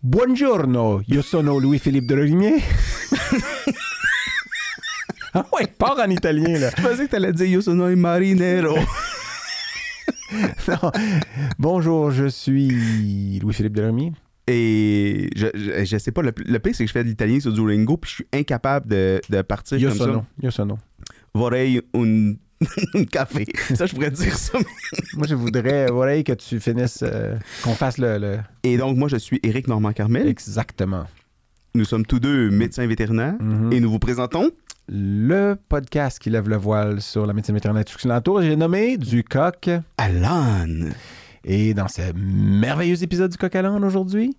Buongiorno, io sono Louis-Philippe Delorimier. ah ouais, part en italien, là. Je pensais que t'allais dire Io sono il marinero. Non. Bonjour, je suis Louis-Philippe Delorimier. Et je, je, je sais pas, le, le pire, c'est que je fais de l'italien sur Duolingo, puis je suis incapable de, de partir Io comme sono, io sono. ça. Vorrei un, café. Ça, je pourrais dire ça. Moi, je voudrais, voilà, que tu finisses, euh, qu'on fasse le, le- Et donc, moi, je suis Éric Normand-Carmel. Exactement. Nous sommes tous deux médecins vétérinaires. Mhm. Et nous vous présentons Le podcast qui lève le voile sur la médecine vétérinaire tout l'entour, j'ai nommé Du coq. Alan. Et dans ce merveilleux épisode du coq à l'âne aujourd'hui,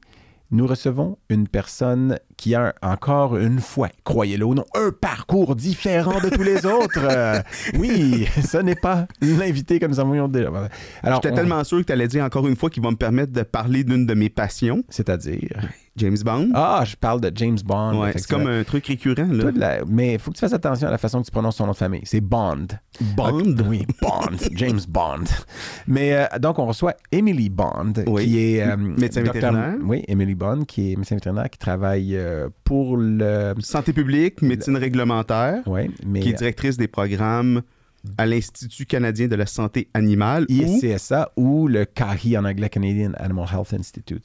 nous recevons une personne qui a encore une fois, croyez-le ou non, un parcours différent de tous les autres. Euh, oui, ce n'est pas l'invité que nous avons déjà. Alors, J'étais on- tellement sûr que tu allais dire encore une fois qu'il va me permettre de parler d'une de mes passions, C'est-à-dire? James Bond. Ah, je parle de James Bond. ouais, c'est comme un truc récurrent. Là. La- Mais il faut que tu fasses attention à la façon que tu prononces son nom de famille. C'est Bond. Bond? Oui, Bond. James Bond. Mais euh, donc, on reçoit Emily Bond, Oui. qui est... euh, Médecin docteur- vétérinaire. Oui, Emily Bond, qui est médecin vétérinaire, qui travaille euh, pour le... Santé publique, médecine réglementaire, mais... qui est directrice des programmes à l'Institut canadien de la santé animale. ISCSA ou le CAHI en anglais, Canadian Animal Health Institute.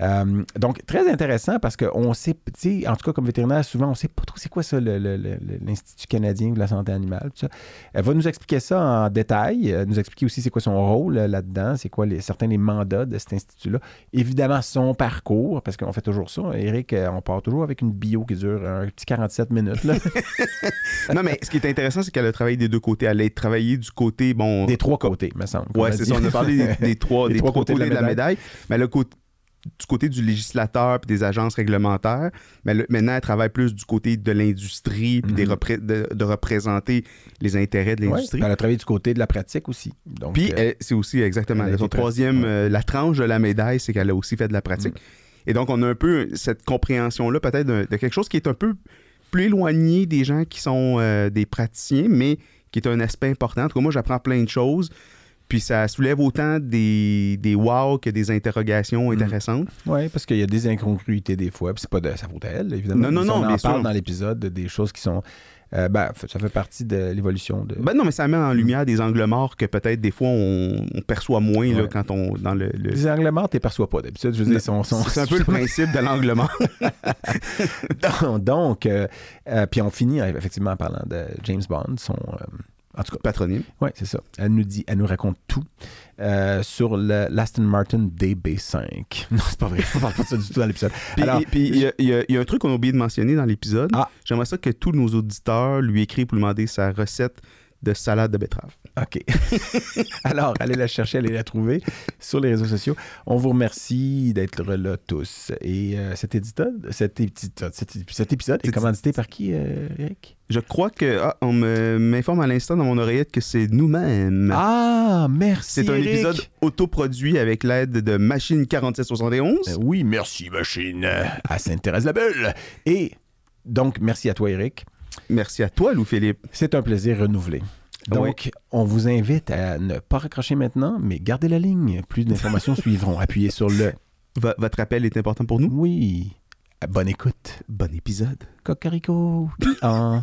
Euh, donc, très intéressant parce qu'on sait, tu sais, en tout cas comme vétérinaire, souvent, on sait pas trop c'est quoi ça, l'Institut canadien de la santé animale. Tout ça. Elle va nous expliquer ça en détail, euh, nous expliquer aussi c'est quoi son rôle euh, là-dedans, c'est quoi les, certains des mandats de cet institut-là. Évidemment, son parcours, parce qu'on fait toujours ça. Eric, euh, on part toujours avec une bio qui dure un petit 47 minutes. Là. Non, mais ce qui est intéressant, c'est qu'elle a travaillé des deux côtés. Elle a travaillé du côté, bon... des trois côtés, me semble. a c'est ça. On a parlé des, des trois, des trois trois côtés côtés, de la médaille. Mais le côté du côté du législateur puis des agences réglementaires. Mais le- maintenant, elle travaille plus du côté de l'industrie puis des Mhm. repré- de, de représenter les intérêts de Ouais, l'industrie. elle a travaillé du côté de la pratique aussi. Donc, Puis euh, elle- c'est aussi exactement son troisième, euh, la tranche de la médaille, c'est qu'elle a aussi fait de la pratique. Et donc on a un peu cette compréhension-là peut-être de, de quelque chose qui est un peu plus éloigné des gens qui sont euh, des praticiens, mais qui est un aspect important. En tout cas, moi j'apprends plein de choses. Puis ça soulève autant des, des wow que des interrogations Mm. intéressantes. Oui, parce qu'il y a des incongruités des fois, puis c'est pas de sa faute à elle, évidemment. Non, non, non, On en parle sûr. dans l'épisode de- des choses qui sont. euh, ben, ça fait partie de l'évolution de. Ben non, mais ça met en lumière des angles morts que peut-être des fois on, on perçoit moins là, Ouais. quand on dans le. le- les angles morts, tu perçois pas d'habitude. Je veux dire, C'est un peu le principe de l'angle mort. Donc, donc, euh, euh, puis on finit effectivement en parlant de James Bond, son. En tout cas, Patronyme. oui, c'est ça. Elle nous dit, elle nous raconte tout euh, sur le l'Aston Martin DB5. Non, c'est pas vrai. On parle pas de ça du tout dans l'épisode. Puis y, y il y a un truc qu'on a oublié de mentionner dans l'épisode. Ah. J'aimerais ça que tous nos auditeurs lui écrivent pour lui demander sa recette de salade de betterave. OK. Alors, allez la chercher, allez la trouver sur les réseaux sociaux. On vous remercie d'être là tous. Et euh, cet épisode, cet épisode, cet, épisode est commandité par qui, euh, Eric? Je crois que ah, on me- m'informe à l'instant dans mon oreillette que c'est nous-mêmes. Ah, merci. c'est un Eric. épisode autoproduit avec l'aide de Machine 4771. Euh, oui, merci, machine. À Sainte-Thérèse-la-Belle. Et donc, merci à toi, Eric. Merci à toi, Lou-Philippe. C'est un plaisir renouvelé. Donc, on vous invite à ne pas raccrocher maintenant, mais gardez la ligne. Plus d'informations suivront. Appuyez sur le V- votre appel est important pour nous? oui. Bonne écoute. Bon épisode. Cocorico. Ah.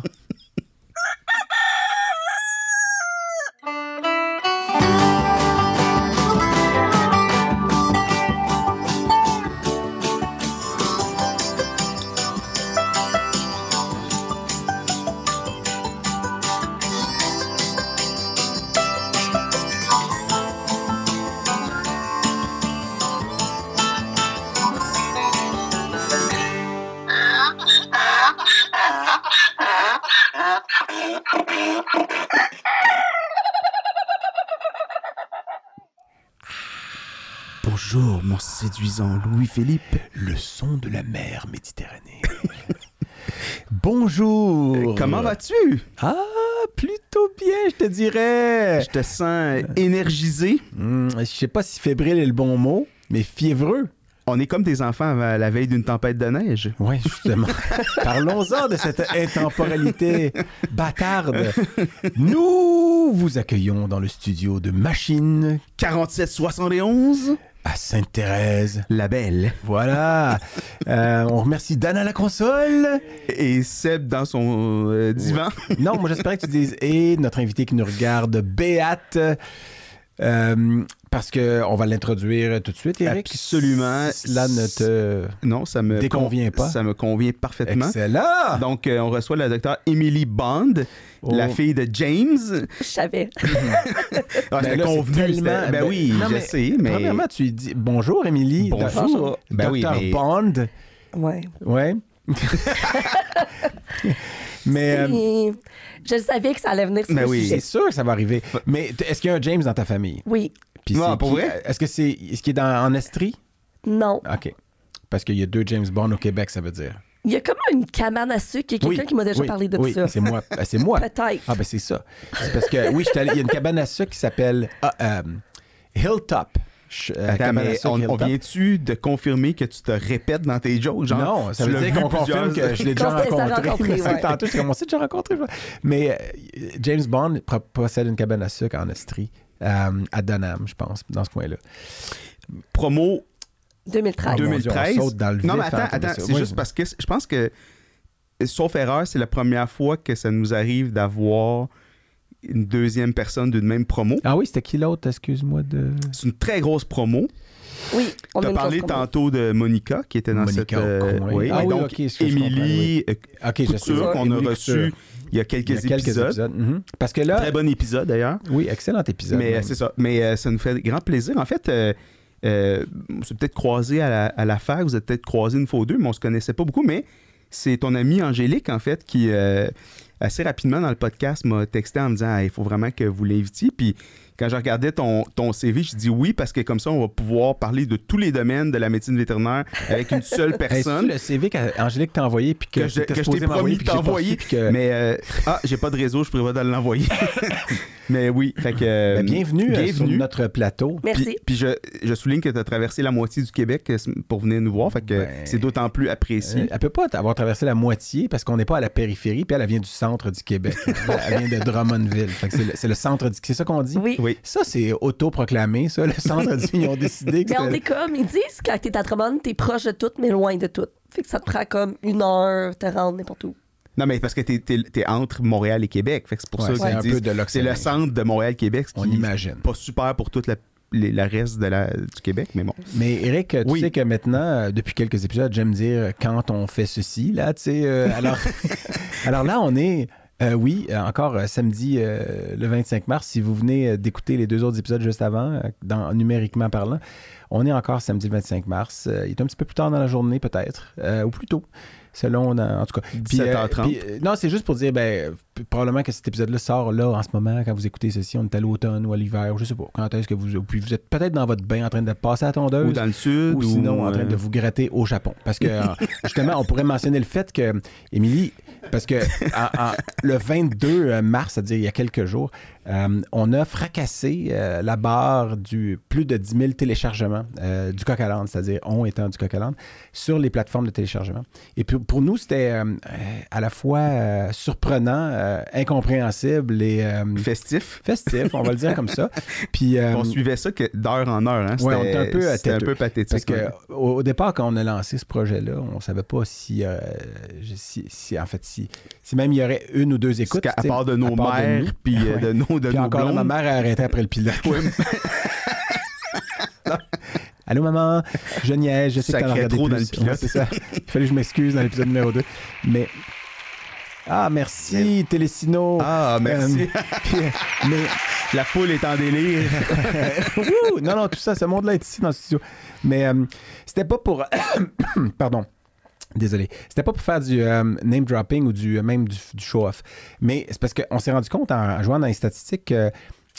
Bonjour, mon séduisant Louis-Philippe. Le son de la mer Méditerranée. Bonjour. Comment vas-tu? Ah, plutôt bien, je te dirais. Je te sens énergisé. Hmm, je sais pas si fébrile est le bon mot, mais fiévreux. On est comme des enfants à la veille d'une tempête de neige. Oui, justement. Parlons-en de cette intemporalité bâtarde. Nous vous accueillons dans le studio de Machine 4771. à Sainte-Thérèse. La belle. Voilà. Euh, on remercie Dan à la console. Et Seb dans son euh, divan. Non, moi j'espérais que tu dises et notre invité qui nous regarde, Béate. Euh, parce qu'on va l'introduire tout de suite, Eric. Absolument. Cela ne te Non, ça me déconvient pas. Ça me convient parfaitement. Excellent. Donc, euh, on reçoit la docteure Emily Bond, Oh. la fille de James. Je savais. Ah, Ben là, convenu. tellement- c'était- Ben, oui, non, je mais sais, mais... Premièrement, tu lui dis bonjour, Émilie. Bonjour. Ben oui, Docteur mais- Bond. Ouais. Ouais. mais euh, Je savais que ça allait venir sur Ben le oui. c'est sûr que ça va arriver. Mais est-ce qu'il y a un James dans ta famille? Oui. Puis Non, c'est pour qui- vrai? Est-ce que c'est est-ce qu'il est dans, en Estrie? Non. OK. Parce qu'il y a deux James Bond au Québec, ça veut dire. Il y a comme une cabane à sucre. Il y a quelqu'un Oui, qui m'a déjà oui, parlé de oui, ça. c'est moi. Ben, c'est moi. Peut-être. Ah, ben c'est ça. C'est parce que, oui, il y a une cabane à sucre qui s'appelle ah, euh, Hilltop. Euh, Attends, mais on, vient-tu de confirmer que tu te répètes dans tes jokes? Genre, non, ça veut dire qu'on confirme que je l'ai déjà rencontré. rencontré, ouais. Tantôt, j'ai commencé déjà rencontré. Mais euh, James Bond possède une cabane à sucre en Estrie, euh, à Dunham, je pense, dans ce coin-là. Promo 2013. Deux- mon Dieu, on 2013. saute dans le non, mais attends, hein, attends, ça. c'est Oui. juste parce que je pense que, sauf erreur, c'est la première fois que ça nous arrive d'avoir une deuxième personne d'une même promo. Ah oui, c'était qui l'autre, excuse-moi de. C'est une très grosse promo. Oui. On Tu a as parlé tantôt de Monica qui était dans Monica cette. euh, oui, Ah oui, donc ok, est-ce que je Émilie euh, Ok, je sais. Couture qu'on a Émilie reçu Couture. il y a quelques, Il y a quelques épisodes. épisodes. mhm. Parce que là. Très bon épisode d'ailleurs. Oui, excellent épisode. Mais euh, c'est ça. Mais euh, ça nous fait grand plaisir. En fait, euh, euh, on s'est peut-être croisé à la, à la fac, vous êtes peut-être croisé une fois ou deux, mais on se connaissait pas beaucoup. Mais c'est ton amie Angélique, en fait, qui euh, assez rapidement dans le podcast m'a texté en me disant Ah, il faut vraiment que vous l'invitiez. Puis quand je regardais ton, ton CV, je dis oui parce que comme ça, on va pouvoir parler de tous les domaines de la médecine vétérinaire avec une seule personne. le CV qu'Angélique t'a envoyé puis que, Que je- que t'ai promis de t'envoyer. que- Mais euh, ah, j'ai pas de réseau, je prévois de l'envoyer. mais oui, fait que euh, Ben, bienvenue, euh, sur bienvenue. notre plateau. Merci. Puis, puis je, je souligne que tu as traversé la moitié du Québec euh, pour venir nous voir, fait que Ben, c'est d'autant plus apprécié. Euh, Elle peut pas avoir traversé la moitié parce qu'on n'est pas à la périphérie, puis elle, elle vient du centre du Québec. elle vient de Drummondville. Fait que c'est, le, c'est le centre du... C'est ça qu'on dit? Oui. oui. Ça, c'est autoproclamé, ça. Le centre du... Ils ont décidé que Mais on est comme, ils disent quand t'es à Drummond, t'es proche de tout, mais loin de tout. Fait que ça te prend comme une heure te rendre n'importe où. Non, mais parce que tu es, entre Montréal et Québec, fait que c'est pour Ouais, ça c'est qu'ils un disent peu de c'est le centre de Montréal-Québec, On imagine. pas super pour toute la, reste de la, du Québec, mais bon. Mais Eric, tu Oui. sais que maintenant, euh, depuis quelques épisodes, j'aime dire quand on fait ceci, là, tu sais. euh, alors, alors là, on est, euh, oui, euh, encore euh, samedi euh, le 25 mars, si vous venez euh, d'écouter les deux autres épisodes juste avant, euh, dans, numériquement parlant, on est encore samedi le 25 mars. Euh, il est un petit peu plus tard dans la journée, peut-être, euh, ou plus tôt. Selon, en tout cas. Puis, euh, 17h30. puis, euh, non, c'est juste pour dire, ben, probablement que cet épisode-là sort là, en ce moment, quand vous écoutez ceci. On est à l'automne ou à l'hiver, ou je sais pas. Quand est-ce que vous. Puis vous êtes peut-être dans votre bain en train de passer à la tondeuse Ou dans le sud. ou sinon en train euh, de vous gratter au Japon. Parce que euh, justement, on pourrait mentionner le fait que, Émilie, parce que en- en- le 22 mars, c'est-à-dire il y a quelques jours, euh, on a fracassé euh, la barre du plus de 10 000 téléchargements euh, du coq à c'est-à-dire on étant du coq à sur les plateformes de téléchargement. Et puis, pour nous, c'était euh, euh, à la fois euh, surprenant, euh, incompréhensible et euh, festif. festif, on va le dire comme ça. Puis, euh, on suivait ça d'heure en heure. Hein. Ouais, on était un peu, euh, c'était un peu pathétique. Parce que au, au départ, quand on a lancé ce projet-là, on savait pas si, euh, je- si, si- en fait, si, si même il y aurait une ou deux écoutes. Sais, part de nos à de mères, nous. puis euh, Ouais. de nos, de Puis nos encore là, ma mère a arrêté après le pilote. Allô, maman, je niaise, je sais que t'en as Sacrait regardé trop plus. dans le pilote. Ouais, c'est ça. Il fallait que je m'excuse dans l'épisode numéro 2. Mais... Ah, merci, Télésino. Ah, merci. Euh, puis, mais La foule est en délire. Non, non, tout ça, ce monde-là est ici dans le studio. Mais euh, c'était pas pour. Pardon. Désolé. C'était pas pour faire du euh, name dropping ou du, euh, même du, du show-off. Mais c'est parce qu'on s'est rendu compte en, en jouant dans les statistiques qu'il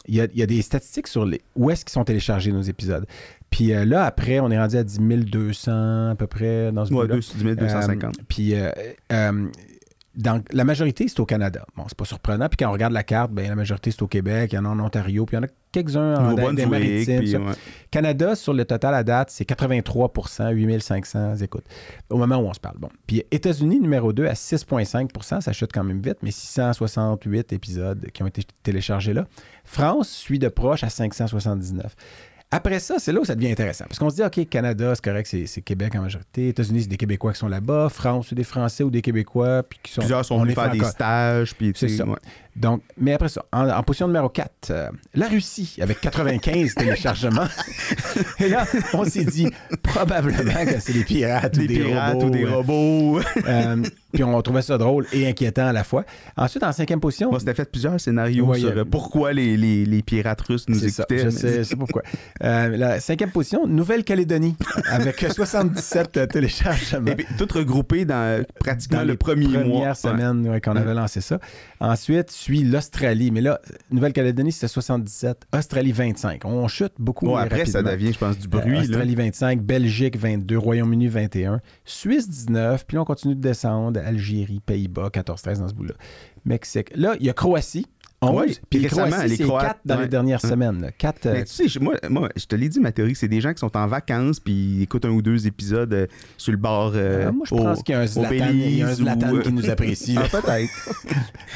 y a, il y a des statistiques sur les, où est-ce qu'ils sont téléchargés nos épisodes. Puis euh, là, après, on est rendu à 10 200 à peu près dans ce Ouais, bout-là. 10 250. Euh, puis euh, euh, dans, la majorité, c'est au Canada. Bon, c'est pas surprenant. Puis quand on regarde la carte, ben, la majorité, c'est au Québec, il y en a en Ontario, puis il y en a quelques-uns en Nouveau-Brunswick, maritimes. puis, ça. ouais. Canada, sur le total à date, c'est 83% 8500 écoutes. Au moment où on se parle. Bon. Puis États-Unis, numéro 2, à 6,5% ça chute quand même vite, mais 668 épisodes qui ont été téléchargés là. France suit de proche à 579. Après ça, c'est là où ça devient intéressant. Parce qu'on se dit, OK, Canada, c'est correct, c'est Québec en majorité. États-Unis, c'est des Québécois qui sont là-bas. France, c'est des Français ou des Québécois. Puis qui sont, Plusieurs sont on venus faire des stages. Puis, C'est ça. ouais. Donc, mais après ça, en, en position numéro 4, la Russie, avec 95 téléchargements. Et là, on s'est dit, probablement que c'est des pirates, Des ou des pirates robots. ou des euh, robots. euh, puis on trouvait ça drôle et inquiétant à la fois. Ensuite, en cinquième position, Bon, c'était fait plusieurs scénarios Ouais, sur euh, pourquoi les, les, les pirates russes nous c'est ça, écoutaient. je sais, sais pourquoi. Euh, la cinquième position, Nouvelle-Calédonie, avec 77 téléchargements. Et puis, tout regroupé dans pratiquement dans le premier mois. Ouais. semaines ouais, qu'on avait lancé ça. Ensuite, suit l'Australie. Mais là, Nouvelle-Calédonie, c'était 77. Australie, 25. On chute beaucoup. Mais après, ça devient, je pense, du Euh, bruit. là. Australie 25, Belgique 22, Royaume-Uni 21, Suisse 19, puis là on continue de descendre, Algérie, Pays-Bas 14-13 dans ce bout-là, Mexique. Là, il y a Croatie 11, Ouais, puis puis récemment, les c'est Croates, 4 dans ouais. les dernières Ouais. semaines. là. Euh, Mais tu sais, je- moi, moi, je te l'ai dit, ma théorie, c'est des gens qui sont en vacances puis ils écoutent un ou deux épisodes euh, sur le bord. euh, euh, moi, je pense qu'il y a un Zlatan, il y a un Zlatan ou, qui nous apprécie. Ah, peut-être.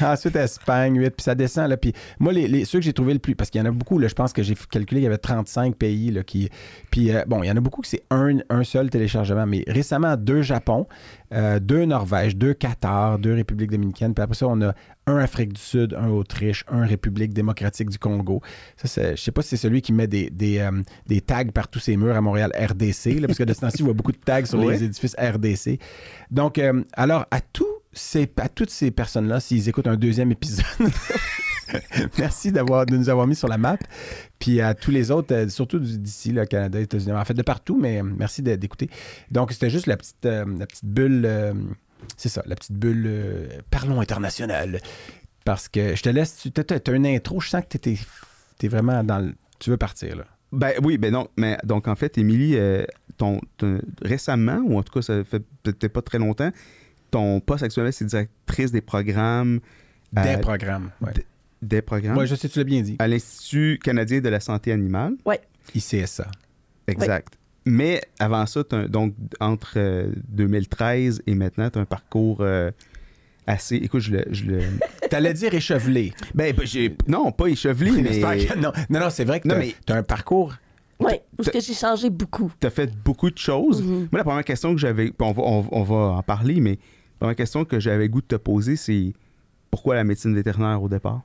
Ensuite, Espagne, 8, puis ça descend. Là. Puis moi, les, les- ceux que j'ai trouvé le plus, parce qu'il y en a beaucoup, là, je pense que j'ai calculé, il y avait 35 pays. Là, qui, puis bon, il y en a beaucoup que c'est un, un seul téléchargement, mais récemment, deux Japon, euh, deux Norvège, deux Qatar, deux Républiques dominicaines. Puis après ça, on a un Afrique du Sud, un Autriche, un République démocratique du Congo. Ça, je sais pas si c'est celui qui met des, des, euh, des tags par tous ses murs à Montréal RDC, là, parce que de ce temps-ci, je vois beaucoup de tags sur les édifices RDC. Donc, euh, alors, à tous ces, à toutes ces personnes-là, s'ils écoutent un deuxième épisode, merci d'avoir, de nous avoir mis sur la map. Puis à tous les autres, euh, surtout d'ici, le Canada, États-Unis, en fait de partout, mais euh, merci d'écouter. Donc, c'était juste la petite, euh, la petite bulle, euh, c'est ça, la petite bulle euh, Parlons international. Parce que je te laisse, tu as, une intro, je sens que tu es, vraiment dans le. Tu veux partir, là. Ben oui, ben non. Mais donc, en fait, Émilie, euh, ton, ton- récemment, ou en tout cas, ça fait peut-être pas très longtemps, ton poste actuel, c'est directrice des programmes. Des programmes. Ouais. Des programmes Moi, je sais, tu l'as bien dit. à l'Institut canadien de la santé animale. ICSA. Exact. Mais avant ça, un- donc entre euh, 2013 et maintenant, tu as un parcours euh, assez. Écoute, je le. Je le... T'allais dire échevelé. ben, ben, j'ai. Non, pas échevelé, mais. Que- non, non, non, c'est vrai que Non, t'as mais- as un parcours. Oui, parce que j'ai changé beaucoup. tu as fait beaucoup de choses. Mhm. Moi, la première question que j'avais, on va, on, on va en parler, mais la première question que j'avais le goût de te poser, c'est pourquoi la médecine vétérinaire au départ?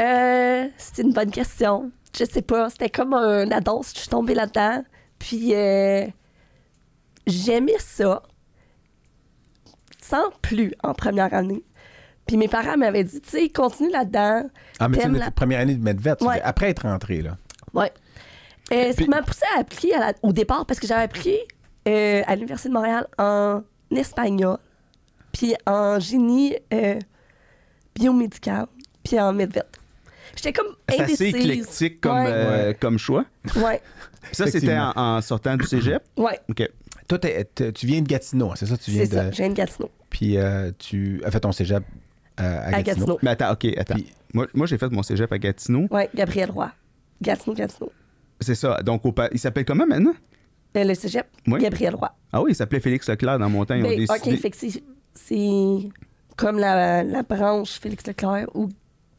Euh, c'est une bonne question. Je sais pas. C'était comme un la danse. Je suis tombée là-dedans. Puis euh, j'aimais ça. Sans plus en première année. Puis mes parents m'avaient dit, tu sais, continue là-dedans. En médecine T'aimes de la- première année de Medvet, Ouais. après être rentré, là. Ouais. Euh, ce Puis- qui m'a poussé à appliquer à la- au départ, parce que j'avais appris euh, à l'Université de Montréal en espagnol, puis en génie biomédical, puis en medvet. J'étais comme C'est assez indécise. éclectique comme, Ouais. euh, comme choix. Ouais, Ça, c'était en, en sortant du cégep? ouais, OK. Toi, tu viens de Gatineau, hein, c'est ça? Tu viens c'est de. ça. J'ai une Gatineau. Puis euh, tu as fait ton cégep euh, à, À Gatineau. Gatineau. Mais attends, OK, attends. Puis- Moi, moi j'ai fait mon cégep à Gatineau. Ouais, Gabriel Roy. Gatineau, Gatineau. C'est ça. Donc, au pa- il s'appelle comment maintenant? Euh, le cégep, Oui. Gabriel Roy. Ah oui, il s'appelait Félix Leclerc dans mon temps. Ils ont Ben, décidé... OK, fait que c'est comme la, la branche Félix Leclerc, ou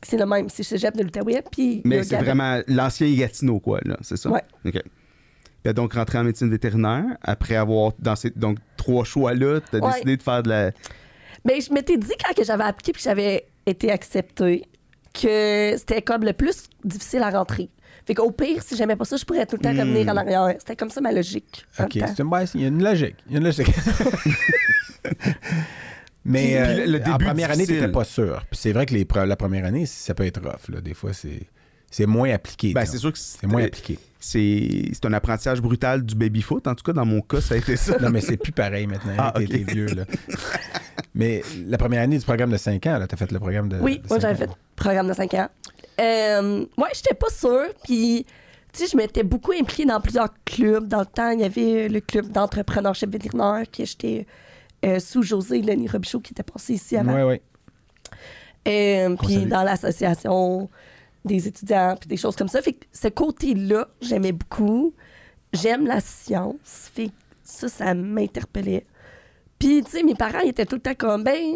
c'est le même, c'est le cégep de l'Outaouais, puis... Mais c'est vraiment l'ancien Gatineau, quoi, là, c'est ça? Ouais. OK. Tu as donc rentré en médecine vétérinaire. Après avoir, dans ces donc, trois choix-là, tu as Ouais. décidé de faire de la... Ben, je m'étais dit quand que j'avais appliqué puis que j'avais été acceptée que c'était comme le plus difficile à rentrer. Fait qu'au pire, si j'aimais pas ça, je pourrais tout le temps Hmm. revenir en arrière. C'était comme ça ma logique. OK, c'est une, il y a une logique. Il y a une logique. Mais Puis- euh, le- le en première année, tu n'étais pas sûr. Puis c'est vrai que les, la première année, ça peut être rough. Là. Des fois, c'est, c'est moins appliqué. Ben, c'est sûr que c'est moins appliqué. c'est c'est un apprentissage brutal du baby-foot. En tout cas, dans mon cas, ça a été ça. Non, mais c'est plus pareil maintenant. Ah, t'es, t'es vieux. Là. mais la première année du programme de 5 ans, tu as fait le programme de. Oui, de moi j'avais ans. fait programme de 5 ans. Euh, ouais, j'étais pas sûre. Puis, tu sais, je m'étais beaucoup impliquée dans plusieurs clubs. Dans le temps, il y avait le club d'entrepreneurship vétérinaire que j'étais euh, sous José Lenny Robichaud qui était passé ici avant. Oui, oui. Euh, puis dans l'association des étudiants, puis des choses comme ça. Fait que ce côté-là, j'aimais beaucoup. J'aime la science. Fait que ça, ça m'interpellait. Puis, tu sais, mes parents ils étaient tout le temps comme, ben,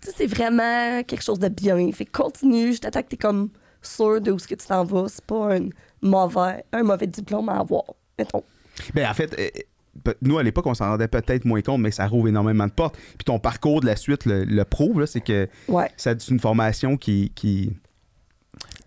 tu sais, c'est vraiment quelque chose de bien. Fait que continue, je t'attends que t'es comme sûr de où ce que tu t'en vas. C'est pas une mauvais, un mauvais diplôme à avoir, mettons. Ben, en fait, euh, nous, à l'époque, on s'en rendait peut-être moins compte, mais ça rouvre énormément de portes. Puis ton parcours de la suite le, le prouve, là, c'est que Ouais. ça c'est une formation qui, qui est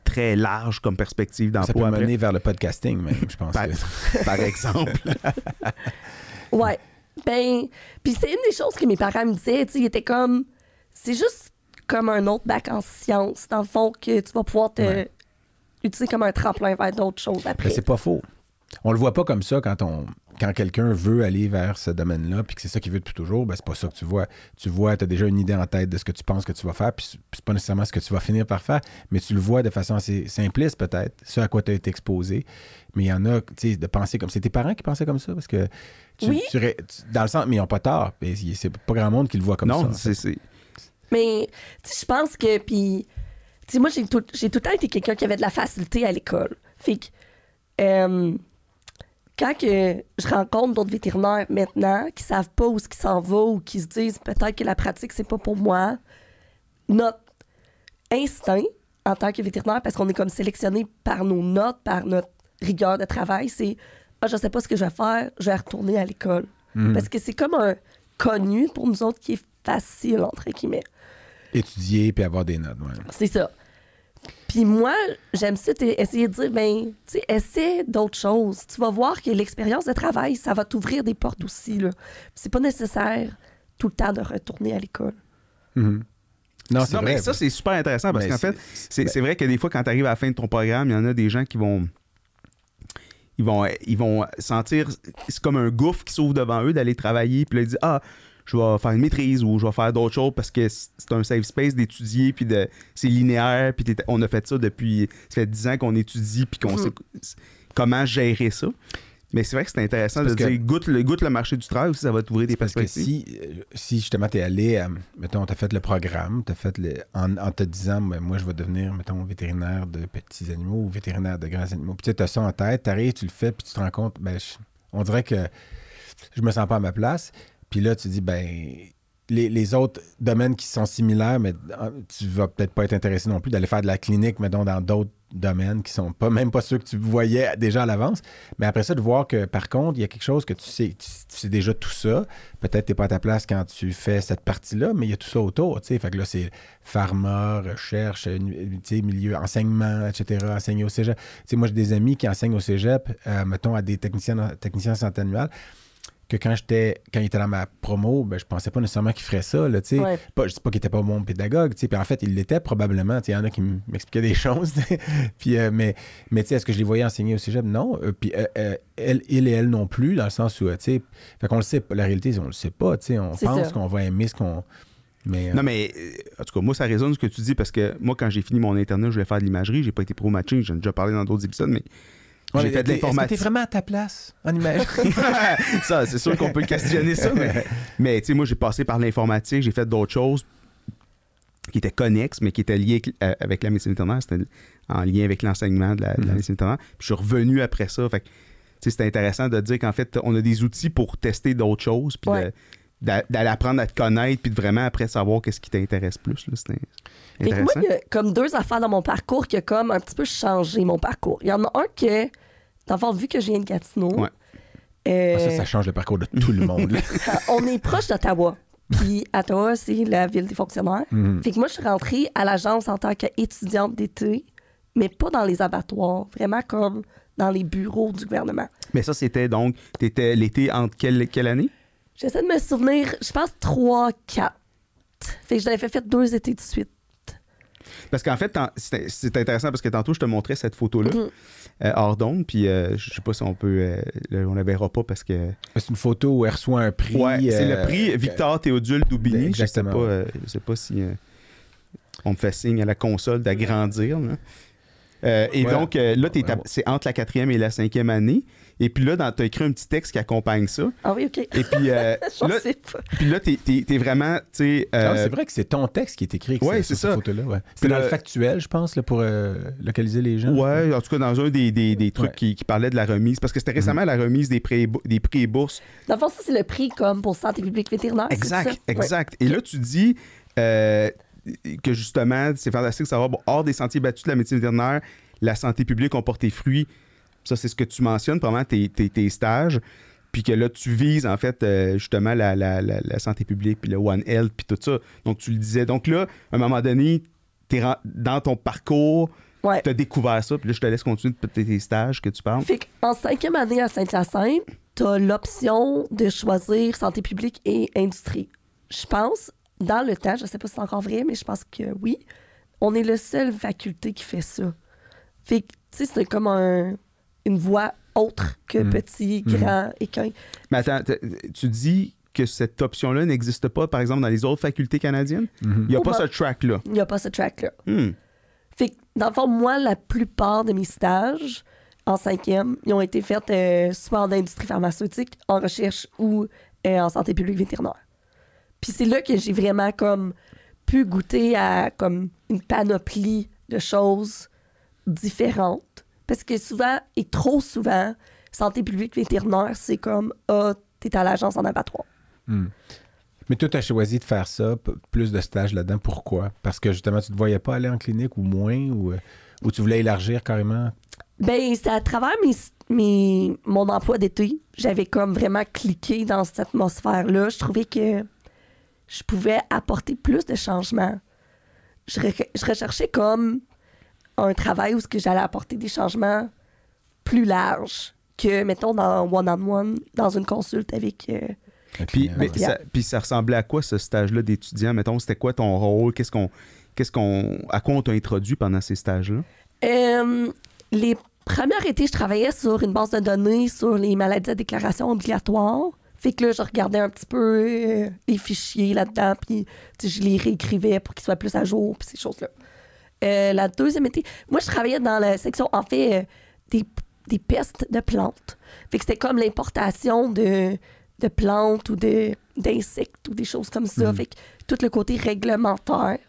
très large comme perspective Ça peut d'emploi. après. mener vers le podcasting, même, je pense. Par, que- par exemple. Ouais. Ben, puis c'est une des choses que mes parents me disaient, tu sais, ils étaient comme, c'est juste comme un autre bac en sciences, dans le fond, que tu vas pouvoir te Ouais. utiliser comme un tremplin vers d'autres choses Mais après. c'est pas faux. On le voit pas comme ça quand on quand quelqu'un veut aller vers ce domaine-là, puis que c'est ça qu'il veut depuis toujours, ben c'est pas ça que tu vois. Tu vois, tu as déjà une idée en tête de ce que tu penses que tu vas faire, puis c'est- pas nécessairement ce que tu vas finir par faire, mais tu le vois de façon assez simpliste peut-être, ce à quoi tu as été exposé. Mais il y en a, tu sais, de penser comme... C'est tes parents qui pensaient comme ça? Parce que... Tu, Oui. tu ré- tu- dans le sens, mais ils n'ont pas tort. Mais c'est pas grand monde qui le voit comme non, ça. c'est. c'est- Mais, tu sais, je pense que, puis, tu sais, moi, j'ai tout, j'ai tout le temps été quelqu'un qui avait de la facilité à l'école. Fait que, euh, quand que je rencontre d'autres vétérinaires maintenant qui savent pas où ce qui s'en va ou qui se disent peut-être que la pratique, c'est pas pour moi, notre instinct en tant que vétérinaire, parce qu'on est comme sélectionné par nos notes, par notre rigueur de travail, c'est ah, je sais pas ce que je vais faire, je vais retourner à l'école. Parce que c'est comme un connu pour nous autres qui est facile, entre guillemets. Étudier puis avoir des notes. ouais. C'est ça. Puis moi, j'aime ça, essayer de dire, ben, tu sais, essaie d'autres choses. Tu vas voir que l'expérience de travail, ça va t'ouvrir des portes aussi, là. C'est pas nécessaire tout le temps de retourner à l'école. Mhm. Non, c'est Non, vrai. mais ça, c'est super intéressant parce qu'en fait, c'est- c'est vrai que des fois, quand tu arrives à la fin de ton programme, il y en a des gens qui vont. Ils vont, ils vont sentir. C'est comme un gouffre qui s'ouvre devant eux d'aller travailler. Puis là, ils disent Ah, je vais faire une maîtrise ou je vais faire d'autres choses parce que c'est un safe space d'étudier. Puis de, c'est linéaire. Puis t'es- on a fait ça depuis. Ça fait 10 ans qu'on étudie. Puis qu'on Mhm. sait comment gérer ça. Mais c'est vrai que c'est intéressant de Parce que- dire goûte le, goûte le marché du travail aussi, ça va t'ouvrir des Parce que perspectives. si, euh, si justement tu es allé, à, mettons, tu as fait le programme, tu fait le, en, en te disant, ben, moi je vais devenir, mettons, vétérinaire de petits animaux ou vétérinaire de grands animaux. Puis tu as ça en tête, tu arrives, tu le fais, puis tu te rends compte, ben, je- on dirait que je me sens pas à ma place. Puis là, tu dis, ben, les, les autres domaines qui sont similaires, mais euh, tu vas peut-être pas être intéressé non plus d'aller faire de la clinique, mettons, dans d'autres domaines qui sont pas même pas ceux que tu voyais déjà à l'avance. Mais après ça, de voir que par contre, il y a quelque chose que tu sais, tu, sais déjà tout ça. Peut-être tu n'es pas à ta place quand tu fais cette partie-là, mais il y a tout ça autour. tu sais. Fait que là, c'est pharma, recherche, euh, sais, milieu, enseignement, etc., enseigner au cégep. Tu sais, moi, j'ai des amis qui enseignent au cégep, euh, mettons, à des techniciens, techniciens en santé animale que quand j'étais quand il était dans ma promo, ben, je pensais pas nécessairement qu'il ferait ça. Là, tu sais. Ouais. pas, je dis pas qu'il était pas bon pédagogue, tu sais, puis en fait, il l'était probablement. tu sais, Il y en a qui m'expliquaient des choses. puis, euh, mais mais tu sais, est-ce que je les voyais enseigner au cégep? Non. Euh, puis euh, elle, il et elle non plus, dans le sens où, tu sais, fait qu'on le sait. La réalité, c'est qu'on le sait pas. tu sais, On pense qu'on va aimer ce qu'on. Mais, euh, Non, mais en tout cas, moi, ça résonne ce que tu dis parce que moi, quand j'ai fini mon internat, je voulais faire de l'imagerie. J'ai pas été pro-matching, j'en ai déjà parlé dans d'autres épisodes, mais ouais, j'ai fait de l'informatique. T'es vraiment à ta place en image? ça, c'est sûr qu'on peut questionner ça, mais, mais tu sais, moi, j'ai passé par l'informatique, j'ai fait d'autres choses qui étaient connexes, mais qui étaient liées avec, euh, avec la médecine vétérinaire. C'était en lien avec l'enseignement de la, de la Mhm. médecine vétérinaire. Puis je suis revenu après ça. Fait que, tu sais, c'était intéressant de dire qu'en fait, on a des outils pour tester d'autres choses, puis Ouais. d'aller apprendre à te connaître, puis de vraiment après savoir qu'est-ce qui t'intéresse plus. là. C'était Fait que moi, il y a comme deux affaires dans mon parcours qui a comme un petit peu changé mon parcours. Il y en a un que, d'avoir vu que je viens de Gatineau, Ouais. euh, Ah, ça, ça change le parcours de tout le monde. là. on est proche d'Ottawa. Puis Ottawa, c'est la ville des fonctionnaires. Mhm. Fait que moi, je suis rentrée à l'agence en tant qu'étudiante d'été, mais pas dans les abattoirs, vraiment comme dans les bureaux du gouvernement. Mais ça, c'était donc, t'étais l'été entre quelle, quelle année? J'essaie de me souvenir, je pense 3, 4. Fait que j'avais fait, fait deux étés de suite. Parce qu'en fait, c'est intéressant parce que tantôt, je te montrais cette photo-là, euh, hors d'onde, puis euh, je sais pas si on peut. euh, on la verra pas parce que. C'est une photo où elle reçoit un prix. Ouais, c'est euh, le prix Victor Théodule Doubigny. Exactement, Je sais pas, euh, je sais pas si euh, on me fait signe à la console d'agrandir. là. Euh, et Ouais. donc, euh, là, ouais. c'est entre la quatrième et la cinquième année. Et puis là, tu as écrit un petit texte qui accompagne ça. Ah oui, OK. Et puis, euh, Je là, sais pas. puis là, t'es, t'es- t'es vraiment, tu sais... Ah, euh, c'est vrai que c'est ton texte qui est écrit ce- c'est sur ça. cette photo-là. Ouais. C'est dans le- le factuel, je pense, là, pour euh, localiser les gens. Ouais, en tout cas, dans un des, des- des trucs Ouais. qui, qui parlait de la remise. Parce que c'était récemment la remise des prix, des prix et bourses. Dans le fond, ça, c'est le prix comme pour santé publique vétérinaire. c'est Exact, ça? exact. Et là, tu dis euh, que justement, c'est fantastique de savoir, bon, hors des sentiers battus de la médecine vétérinaire, la santé publique ont porté fruit Ça, c'est ce que tu mentionnes, probablement tes, tes, tes stages. Puis que là, tu vises, en fait, euh, justement, la, la, la, la santé publique, puis le One Health, puis tout ça. Donc, tu le disais. Donc là, à un moment donné, t'es ren- dans ton parcours, Ouais. tu as découvert ça. Puis là, je te laisse continuer de tes tes stages que tu parles. Fait qu'en cinquième année à Saint-Hyacinthe, t'as l'option de choisir santé publique et industrie. Je pense, dans le temps, je sais pas si c'est encore vrai, mais je pense que oui, on est le seul faculté qui fait ça. Fait que, tu sais, c'est comme un- une voie autre que Mm. petit, grand, équin. Mais attends, tu dis que cette option-là n'existe pas, par exemple, dans les autres facultés canadiennes? Mhm. Il n'y a Oh, pas ce track-là. Il n'y a pas ce track-là. Fait que, dans le fond, moi, la plupart de mes stages en cinquième, ils ont été faits euh, soit en industrie pharmaceutique, en recherche ou euh, en santé publique vétérinaire. Puis c'est là que j'ai vraiment comme pu goûter à comme une panoplie de choses différentes. Parce que souvent, et trop souvent, santé publique vétérinaire, c'est comme Ah, t'es à l'agence en abattoir. Hmm. Mais toi, tu as choisi de faire ça, plus de stages là-dedans. Pourquoi? Parce que justement, tu ne te voyais pas aller en clinique ou moins, ou, euh, ou tu voulais élargir carrément? Ben, c'est à travers mes, mes- mon emploi d'été, j'avais comme vraiment cliqué dans cette atmosphère-là. Je trouvais que je pouvais apporter plus de changements. Je, re- je recherchais comme un travail où ce que j'allais apporter des changements plus larges que, mettons, dans one-on-one, dans une consulte avec... euh, Puis, mais ça, puis ça ressemblait à quoi ce stage-là d'étudiant? Mettons, c'était quoi ton rôle? Qu'est-ce qu'on, qu'est-ce qu'on, à quoi on t'a introduit pendant ces stages-là? Euh, les premières étés, je travaillais sur une base de données sur les maladies à déclaration obligatoire. Fait que là, je regardais un petit peu euh, les fichiers là-dedans, puis je les réécrivais pour qu'ils soient plus à jour, puis ces choses-là. Euh, la deuxième été, moi, je travaillais dans la section, en fait, euh, des, des pestes de plantes. Fait que c'était comme l'importation de, de plantes ou de, d'insectes ou des choses comme ça. Fait que tout le côté réglementaire,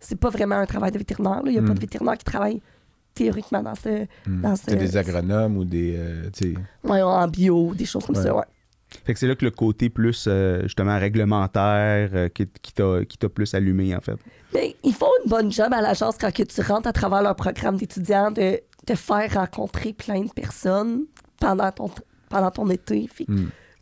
c'est pas vraiment un travail de vétérinaire. là. Il n'y a pas Mm. de vétérinaire qui travaille théoriquement dans ce. Hmm. dans ce C'est des agronomes ou des. euh, ouais, en bio, des choses comme Ouais. ça, ouais. Fait que c'est là que le côté plus, euh, justement, réglementaire euh, qui, qui t'a, qui t'a plus allumé, en fait. Mais ils font une bonne job à l'agence quand que tu rentres à travers leur programme d'étudiants de te faire rencontrer plein de personnes pendant ton, pendant ton été. Fait que.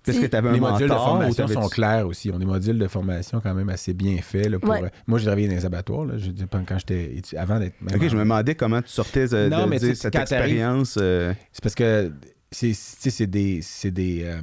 Est-ce tu- que avais un Les modules de formation sont clairs aussi. On a des modules de formation quand même assez bien faits. là, pour, Ouais. euh, moi, j'ai travaillé dans les abattoirs. Là, je quand j'étais avant d'être. Ok, en- je me demandais comment tu sortais de, Non, de mais dire tu sais, cette expérience. euh, C'est parce que c'est, des. C'est des euh,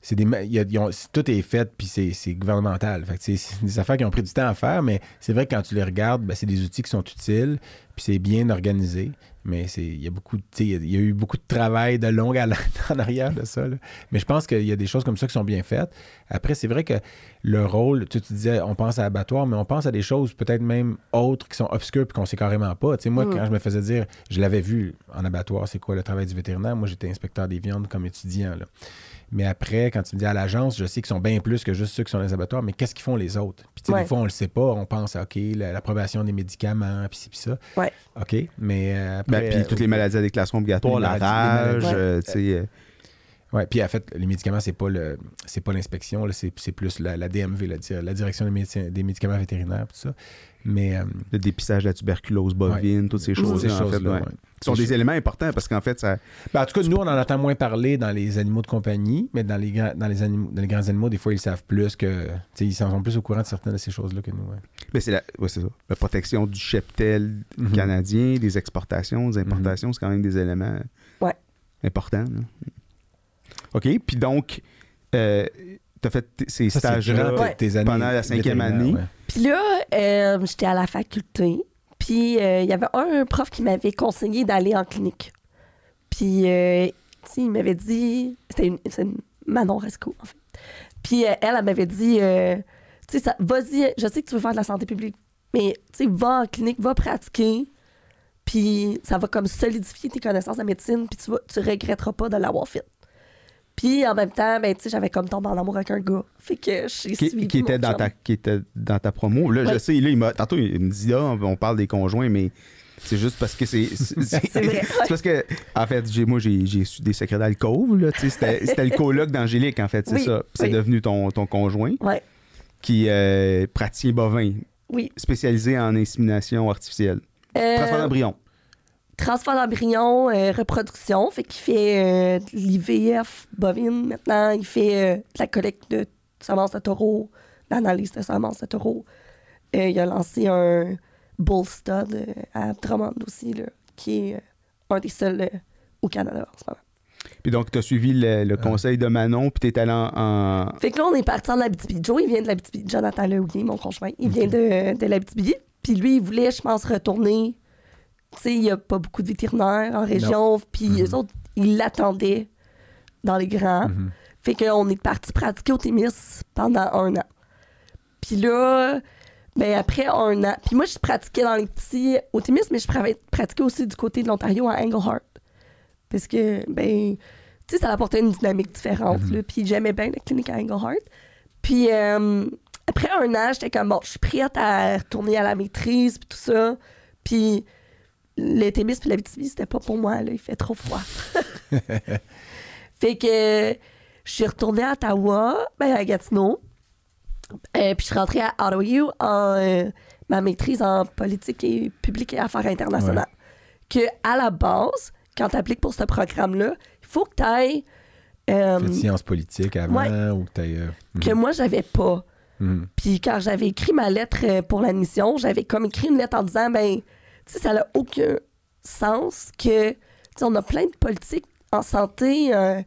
c'est des y a- ont- tout est fait, puis c'est, c'est gouvernemental. Fait que, c'est des affaires qui ont pris du temps à faire, mais c'est vrai que quand tu les regardes, ben, c'est des outils qui sont utiles, puis c'est bien organisé. Mais c'est, il y a beaucoup il y a- il y, a eu beaucoup de travail de longue haleine en arrière de ça. là. Mais je pense qu'il y a des choses comme ça qui sont bien faites. Après, c'est vrai que le rôle, tu, tu disais, on pense à abattoir, mais on pense à des choses peut-être même autres qui sont obscures puis qu'on sait carrément pas. Tu sais, moi, Mm. quand je me faisais dire, je l'avais vu en abattoir, c'est quoi le travail du vétérinaire? Moi, j'étais inspecteur des viandes comme étudiant. là. Mais après, quand tu me dis à l'agence, je sais qu'ils sont bien plus que juste ceux qui sont dans les abattoirs, mais qu'est-ce qu'ils font les autres? Puis tu sais, Ouais. des fois, on le sait pas, on pense à, OK, la- l'approbation des médicaments, puis ci, puis ça. Ouais. OK, mais euh, ben, après... puis toutes les maladies à déclaration obligatoire, la rage, euh, tu sais, Ouais, puis en fait, les médicaments, c'est pas le c'est pas l'inspection, là, c'est, c'est plus la, la DMV, la, di- la direction des, médecins- des médicaments vétérinaires, tout ça. Mais euh, le dépistage de la tuberculose bovine, toutes ces choses-là, ces en fait, ouais. ouais. Qui sont des éléments importants parce qu'en fait, ça. Ben, en tout cas, nous, on en entend moins parler dans les animaux de compagnie, mais dans les, grands, dans les, animaux, dans les grands animaux, des fois, ils savent plus que. Ils s'en sont plus au courant de certaines de ces choses-là que nous. ouais. Ben, c'est la, ouais, c'est ça. La protection du cheptel Mhm. canadien, des exportations, des importations, c'est quand même des éléments Ouais. importants. là. OK? Puis donc, euh, tu as fait t- ces Ça, c'est stages-là tes- tes années pendant la cinquième vétérinaires, année. ouais. Puis là, euh, j'étais à la faculté. Puis euh, il y avait un prof qui m'avait conseillé d'aller en clinique. Puis, euh, tu sais, il m'avait dit. C'était une, c'est une Manon Resco, en fait. Puis euh, elle, elle m'avait dit euh, Tu sais, ça- vas-y, je sais que tu veux faire de la santé publique, mais tu sais, va en clinique, va pratiquer. Puis ça va comme solidifier tes connaissances en médecine, puis tu, vas, tu regretteras pas de l'avoir fait. Puis en même temps, ben, j'avais comme tombé en amour avec un gars. Fait que j'ai Qui, qui était dans chum. ta, qui était dans ta promo. Là, je sais, là, il m'a, tantôt, il me dit, là, on, parle des conjoints, mais c'est juste parce que c'est. C'est parce que, en fait, j'ai, moi, j'ai, su des secrets d'alcôve. C'était, c'était le coloc d'Angélique, en fait, c'est Oui, ça. C'est devenu ton, ton conjoint Ouais, qui est praticien bovin, oui. spécialisé en insémination artificielle. Euh, Transfert d'embryon. Transfert d'embryon, euh, reproduction. Fait qu'il fait euh, de l'IVF bovine maintenant. Il fait euh, de la collecte de semences de taureau, l'analyse de semences de taureau. Euh, il a lancé un bull stud à Drummond aussi, là, qui est euh, un des seuls euh, au Canada en ce moment. Puis donc, tu as suivi le, le conseil de Manon, puis tu es allé en, en- Fait que là, on est parti en Abitibi. Joe, il vient de l'Abitibi. Jonathan Lehouillier, mon conjoint, il vient de, de l'Abitibi. Puis lui, il voulait, je pense, retourner. Il n'y a pas beaucoup de vétérinaires en région. Puis eux autres, ils l'attendaient dans les grands. Mhm. Fait qu'on est parti pratiquer au Témis pendant un an. Puis là, ben après un an. Puis moi, je pratiquais dans les petits au Témis, mais je pra- pratiquais aussi du côté de l'Ontario à Englehart. Parce que, ben, tu sais, ça apportait une dynamique différente. là. Puis j'aimais bien la clinique à Englehart. Puis euh, après un an, j'étais comme, bon, je suis prête à retourner à la maîtrise, puis tout ça. Puis le Témis puis l'Abitibi, c'était pas pour moi, là. Il fait trop froid. fait que je suis retournée à Ottawa, ben à Gatineau. Euh, puis je suis rentrée à Ottawa U en euh, ma maîtrise en politique et publique et affaires internationales. Que à la base, quand tu appliques pour ce programme-là, il faut que tu ailles. euh, de sciences politiques avant ouais. ou que t'ailles, euh, que moi, j'avais pas. mhm. Puis quand j'avais écrit ma lettre euh, pour l'admission, j'avais comme écrit une lettre en disant, ben, tu sais, ça n'a aucun sens que, tu sais, on a plein de politiques en santé euh,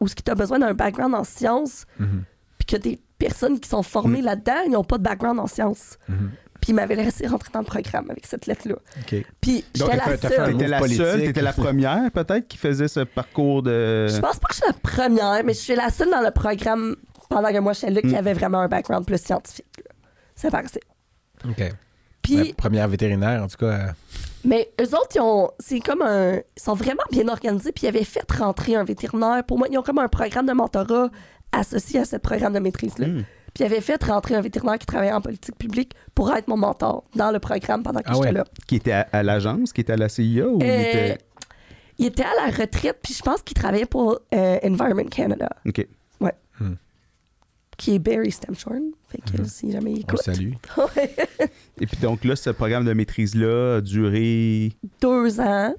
où ce qui t'a besoin d'un background en sciences, Mhm. puis que des personnes qui sont formées là-dedans, ils n'ont pas de background en sciences. Mhm. Puis ils m'avaient laissé rentrer dans le programme avec cette lettre-là. Puis j'étais la seule. T'étais la seule, t'étais la première peut-être qui faisait ce parcours de. Je pense pas que je suis la première, mais je suis la seule dans le programme pendant que moi j'étais là qui Mm. avait vraiment un background plus scientifique. là. C'est passé. OK. Puis La première vétérinaire, en tout cas. euh, Mais eux autres, ils ont. C'est comme un. Ils sont vraiment bien organisés, puis ils avaient fait rentrer un vétérinaire. Pour moi, ils ont comme un programme de mentorat associé à ce programme de maîtrise-là. Hmm. Puis ils avaient fait rentrer un vétérinaire qui travaillait en politique publique pour être mon mentor dans le programme pendant que Ah j'étais ouais. là. Qui était à, à l'agence, qui était à la CIA ou il Euh, était. Il était à la retraite, puis je pense qu'il travaillait pour euh, Environment Canada, OK. Qui est Barry Stemshorn. Fait que si jamais il on écoute. salue. Ouais. Et puis donc là, ce programme de maîtrise-là a duré. Deux ans.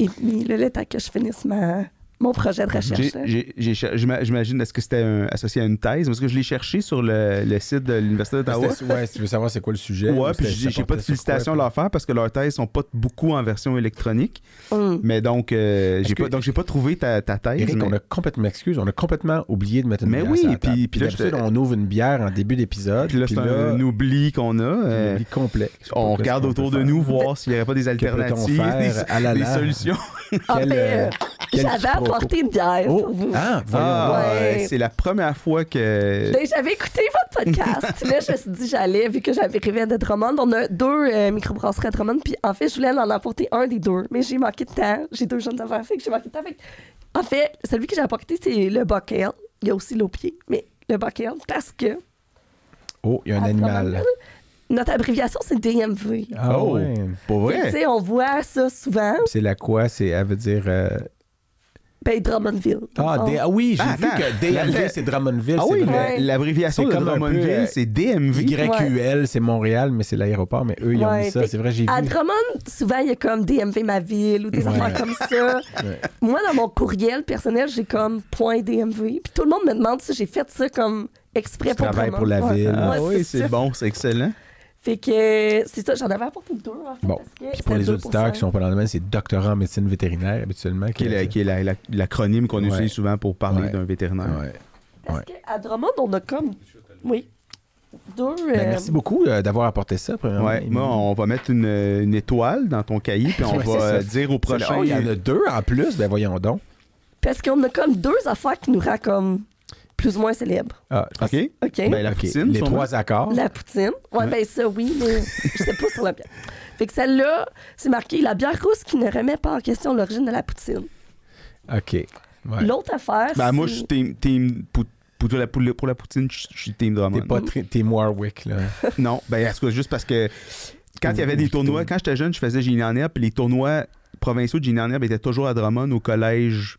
Et puis là, le temps que je finisse ma, mon projet de recherche. J'imagine, est-ce que c'était associé à une thèse? Parce que je l'ai cherché sur le, le site de l'Université d'Ottawa. Ouais, si tu veux savoir c'est quoi le sujet. Ouais, ou puis j'ai pas de félicitations à leur faire parce que leurs thèses sont pas beaucoup en version électronique. Hum. Mais donc, euh, j'ai pas, donc j'ai pas trouvé ta, ta thèse. Eric, mais- on a complètement, on a complètement oublié de mettre une Mais bière oui, sur la puis- table. puis là, je on ouvre une bière en début d'épisode. Puis là, c'est un, oubli qu'on a. euh, un oubli complet. On regarde autour de nous voir s'il n'y aurait pas des alternatives, des, solutions. En Quel, apporté une bière Oh, pour vous. ah, voyons Ah. Ouais. c'est la première fois que. Ben, j'avais écouté votre podcast. là, je me suis dit, j'allais, vu que j'avais rêvé de Drummond. On a deux euh, microbrasseries à Drummond. Puis, en fait, je voulais en apporter un des deux. Mais j'ai manqué de temps. J'ai deux jeunes affaires. Fait que j'ai manqué de temps. Fait que, en fait, celui que j'ai apporté, c'est le Buckale. Il y a aussi l'Opier. Mais le Buckale, parce que. Oh, il y a un à animal. Drummond, Notre abréviation, c'est DMV. Ah Oh. ouais. Pour que, Tu vrai? sais, on voit ça souvent. C'est la quoi? C'est, elle veut dire... euh, Ben, Drummondville. Ah, D- ah oui, j'ai Ah, vu que DMV, c'est Drummondville. Ah oui, l'abréviation C'est de comme un peu, Drummondville, euh, c'est DMV. YQL, c'est Montréal, mais c'est l'aéroport. Mais eux, ils ont mis ça. C'est vrai, j'ai vu. À Drummond, souvent, il y a comme DMV ma ville ou des Ouais. affaires comme ça. Ouais. Moi, dans mon courriel personnel, j'ai comme point DMV. Puis tout le monde me demande si j'ai fait ça comme exprès Tu pour travailles Drummond. pour la Ouais. ville. Ah Ouais, oui, c'est bon, c'est excellent. Fait que c'est ça, j'en avais apporté deux en fait. Bon. parce que Puis pour les auditeurs qui sont pas dans le domaine, c'est doctorat en médecine vétérinaire, habituellement. Qui est, la- qui est la- la- l'acronyme qu'on Ouais. utilise souvent pour parler Ouais. d'un vétérinaire. Ouais. Parce Ouais. qu'à Drummond, on a comme. Oui. Deux. Ben, euh, merci beaucoup euh, d'avoir apporté ça. premièrement, Ouais, moi, on va mettre une, une étoile dans ton cahier, puis on Ouais, va euh, dire au prochain. oh, il y en a deux en plus. Ben voyons donc. Parce qu'on a comme deux affaires qui nous rendent comme plus ou moins célèbres. Ah, OK? OK? Ben, la OK. poutine, Les trois accords. La poutine. Ouais, Ouais. ben ça, oui, mais je sais pas sur la bière. Fait que celle-là, c'est marqué la bière rousse qui ne remet pas en question l'origine de la poutine. OK. Ouais. L'autre affaire, Ben, c'est... moi, je suis team, team pou- pour, la, pour, la- pour la poutine, je suis team Drummond. T'es pas très- t'es Warwick, là. Non, ben, cas, juste parce que quand il y avait des tournois, quand j'étais jeune, je faisais en herbe, puis les tournois provinciaux de en herbe étaient toujours à Drummond, au collège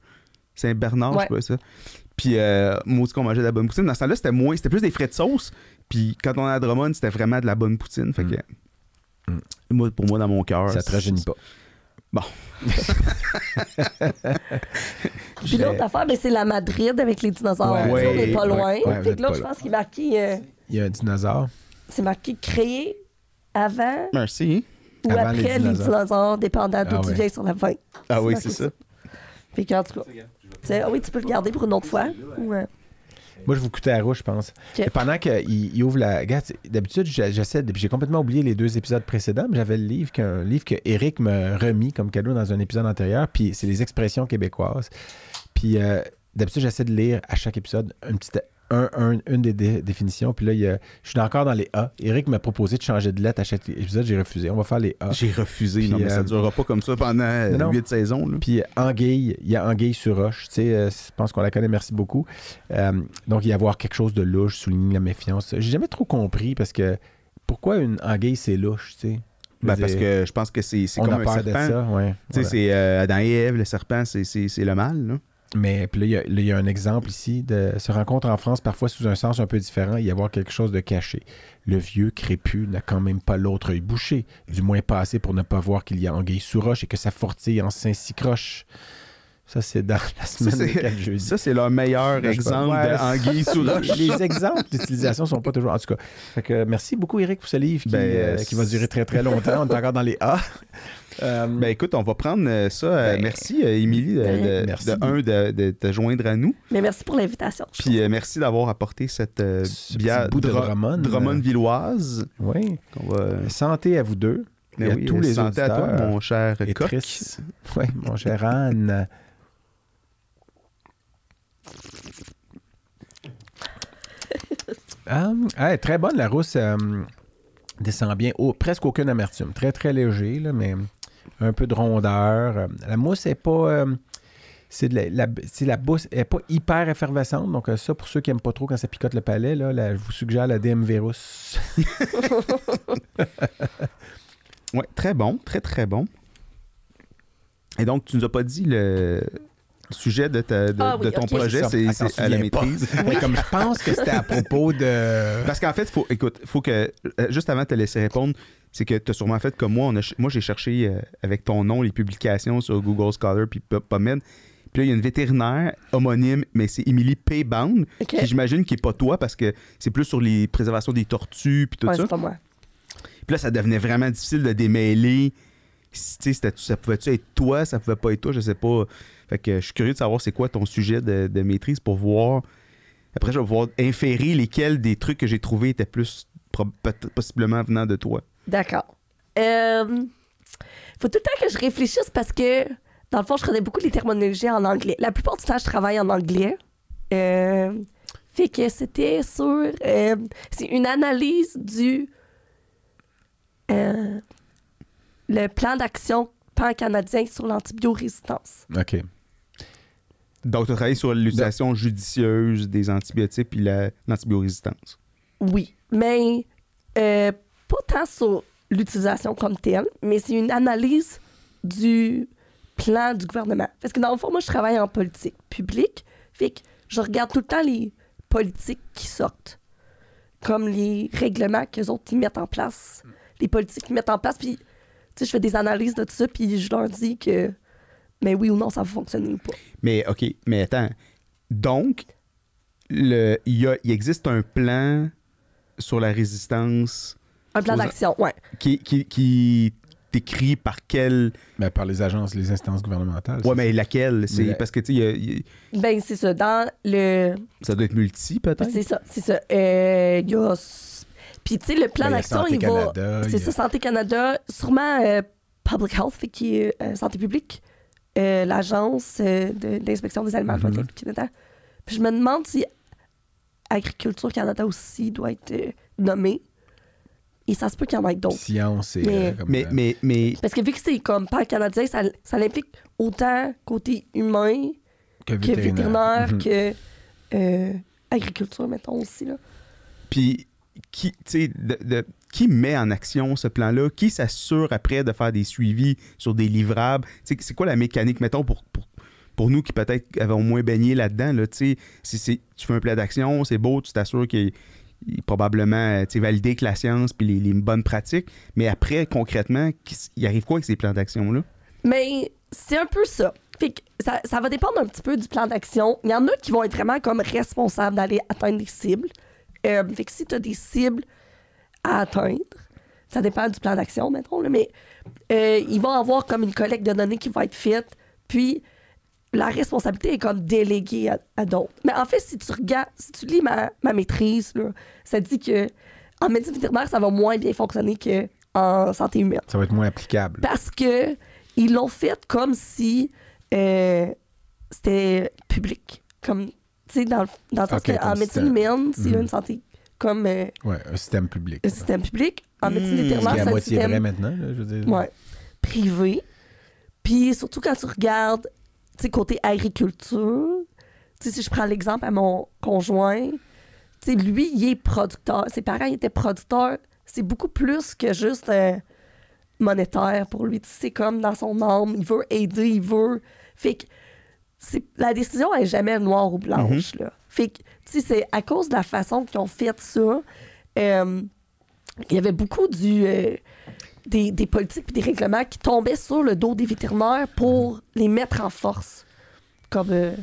Saint-Bernard, Ouais. je sais pas ça. Puis, euh, moi, qu'on mangeait de la bonne poutine. Dans ce temps-là, c'était moins, c'était plus des frais de sauce. Puis, quand on est à Drummond, c'était vraiment de la bonne poutine. Fait que, moi, pour moi, dans mon cœur. Ça te rajeunit pas. Bon. Puis l'autre affaire, ben, c'est la Madrid avec les dinosaures. Ouais. On n'est pas loin. ouais, que là, je pense qu'il est marqué, euh, Il y a un dinosaure. c'est marqué créé avant Merci. ou Avant après les dinosaures. dinosaures, dépendant d'où Ah tu ouais. viens sur la fin. Ah oui, c'est ça. Fait qu'en tout cas, ah oui, tu peux le garder pour une autre fois. Euh, Moi, je vous coûtais à rouge, je pense. Pendant qu'il il ouvre la. Regarde, d'habitude, j'essaie. J'ai complètement oublié les deux épisodes précédents, mais j'avais le livre, qu'un livre que Eric me remis comme cadeau dans un épisode antérieur. Puis c'est les expressions québécoises. Puis euh, d'habitude, j'essaie de lire à chaque épisode un petit. Un- un- une des dé- définitions. Puis là, il y a- je suis encore dans les A. Eric m'a proposé de changer de lettre à chaque épisode. J'ai refusé. On va faire les A. J'ai refusé. Puis, non, mais euh, ça ne durera pas comme ça pendant Non, non. huit saisons. Là. Puis Anguille, il y a Anguille sur Roche. Tu sais, euh, je pense qu'on la connaît, merci beaucoup. Euh, donc, il y a avoir quelque chose de louche, souligne la méfiance. J'ai jamais trop compris parce que pourquoi une Anguille, c'est louche, tu sais? Ben, parce que je pense que c'est comme a un peur de ça, ouais. Voilà. c'est euh, Adam et Ève, le serpent, c'est- le mal. Là. Mais puis là, il y a- y, un exemple ici de se rencontre en France parfois sous un sens un peu différent, il y avoir quelque chose de caché. Le vieux crépus n'a quand même pas l'autre œil bouché, du moins pas assez pour ne pas voir qu'il y a anguille sous roche et que sa fortille en Saint-Cycroche. Ça, c'est dans la Ça, semaine de c'est- 4 jeudi. Ça, c'est leur meilleur je exemple. Ouais, d'anguille sous les- roche. Les exemples d'utilisation sont pas toujours. En tout cas, Fait que, merci beaucoup, Eric, pour ce livre qui, Ben, euh, qui va durer très très longtemps. On est encore dans les A. Euh, Ben écoute, on va prendre euh, ça. euh, Ben, merci, euh, Émilie, de, de- merci. de, un, de, de te joindre à nous. Mais merci pour l'invitation. Puis euh, merci d'avoir apporté cette euh, Ce bière bout de Dra- Drummond. Drummond-Villoise. oui. qu'on va- Santé à vous deux. Mais et à oui, tous les santé à toi, mon cher Et coq. Oui, mon cher Anne. Hum, hey, très bonne, la rousse. euh, descend bien. Oh, presque aucune amertume. Très, très léger, là, mais un peu de rondeur. Euh, La mousse est pas. euh, c'est de la, la, c'est la bousse est pas hyper effervescente. Donc, euh, ça, pour ceux qui n'aiment pas trop quand ça picote le palais, là, là, je vous suggère la DM Virus. Ouais, très bon, très très bon. Et donc, tu nous as pas dit le sujet de, ta- de, Ah oui, de ton projet, c'est à la maîtrise. Mais comme je pense que c'était à propos de. Parce qu'en fait, faut, écoute, faut que, juste avant de te laisser répondre, c'est que tu as sûrement fait comme moi. On a moi, j'ai cherché euh, avec ton nom les publications sur Google Scholar puis Pu- PubMed. Puis là, il y a une vétérinaire homonyme, mais c'est Emily Paybound, qui j'imagine qui n'est pas toi parce que c'est plus sur les préservations des tortues puis tout Ouais, ça. c'est pas moi. Puis là, ça devenait vraiment difficile de démêler. Si, tu sais, ça pouvait-tu être toi, ça pouvait pas être toi, je sais pas. Fait que je suis curieux de savoir c'est quoi ton sujet de, de maîtrise pour voir. Après, je vais pouvoir inférer lesquels des trucs que j'ai trouvés étaient plus possiblement venant de toi. D'accord. Euh, faut tout le temps que je réfléchisse parce que, dans le fond, je connais beaucoup les terminologies en anglais. La plupart du temps, je travaille en anglais. Euh, fait que c'était sur. euh, c'est une analyse du. euh, le plan d'action pan-canadien sur l'antibiorésistance. OK. Donc, tu as travaillé sur l'utilisation judicieuse des antibiotiques puis la- l'antibiorésistance. Oui, mais euh, pas tant sur l'utilisation comme telle, mais c'est une analyse du plan du gouvernement. Parce que dans le fond, moi, je travaille en politique publique, fait que je regarde tout le temps les politiques qui sortent, comme les règlements qu'eux autres ils mettent en place, les politiques qu'ils mettent en place, puis je fais des analyses de tout ça, puis je leur dis que, mais oui ou non, ça va fonctionner ou pas. Mais, OK, mais attends. Donc, il existe un plan sur la résistance Un plan d'action, ouais. qui, qui, écrit par quel. Ben, par les agences, les instances gouvernementales. Ouais, c'est mais laquelle? C'est Mais- parce que tu sais, il y Ben, c'est ça. Dans le. ça doit être multi peut-être? C'est ça, c'est ça. Euh, Il y a. Puis, tu sais, le plan Ben, il y a d'action, Santé il va. Canada, y C'est a- ça, Santé Canada, sûrement euh, Public Health, qui est euh, Santé publique, euh, l'Agence euh, de- d'inspection des aliments du Canada. Puis, je me demande si Agriculture Canada aussi doit être euh, nommé. Et ça se peut qu'il y en ait d'autres. Science et. Mais- euh, comme, Mais, euh, mais, mais Parce que vu que c'est comme pan canadien, ça, ça l'implique autant côté humain que que vétérinaire. Mhm. que euh, agriculture, mettons aussi. Là. puis qui, tu sais, de- de- qui met en action ce plan-là? Qui s'assure après de faire des suivis sur des livrables? Tu sais, C'est quoi la mécanique, mettons, pour, pour, pour nous qui peut-être avons moins baigné là-dedans là, tu sais, si c'est- tu fais un plan d'action, c'est beau, tu t'assures qu'il probablement sais, validé avec la science puis les, bonnes pratiques, mais après, concrètement, il arrive quoi avec ces plans d'action-là? Mais c'est un peu ça. Fait que ça, ça va dépendre un petit peu du plan d'action. Il y en a qui vont être vraiment comme responsables d'aller atteindre des cibles. Euh, fait que si tu as des cibles à atteindre, ça dépend du plan d'action, mettons, là, mais euh, ils vont avoir comme une collecte de données qui va être faite, puis la responsabilité est comme déléguée à, à d'autres. Mais en fait, si tu regardes, si tu lis ma, ma maîtrise, là, ça dit que en médecine vétérinaire, ça va moins bien fonctionner qu'en santé humaine. Ça va être moins applicable. Parce que ils l'ont fait comme si euh, c'était public. Comme, tu sais, dans, le- dans le sens que en médecine humaine, c'est Mhm. une santé comme euh, Ouais, un système public. un système public. En médecine Hmm. Vétérinaire, est à c'est un moitié système vrai maintenant, là, je veux dire. ouais, privé. Puis surtout quand tu regardes, sais, côté agriculture, tu sais, si je prends l'exemple à mon conjoint, tu sais, lui, il est producteur. Ses parents étaient producteurs. C'est beaucoup plus que juste euh, monétaire pour lui. Tu sais, C'est comme dans son âme. Il veut aider, il veut. Fait que la décision est jamais noire ou blanche. là. Fait que, tu sais, c'est à cause de la façon qu'ils ont fait ça. euh, il y avait beaucoup du. euh, des, des politiques et des règlements qui tombaient sur le dos des vétérinaires pour les mettre en force. Comme, euh,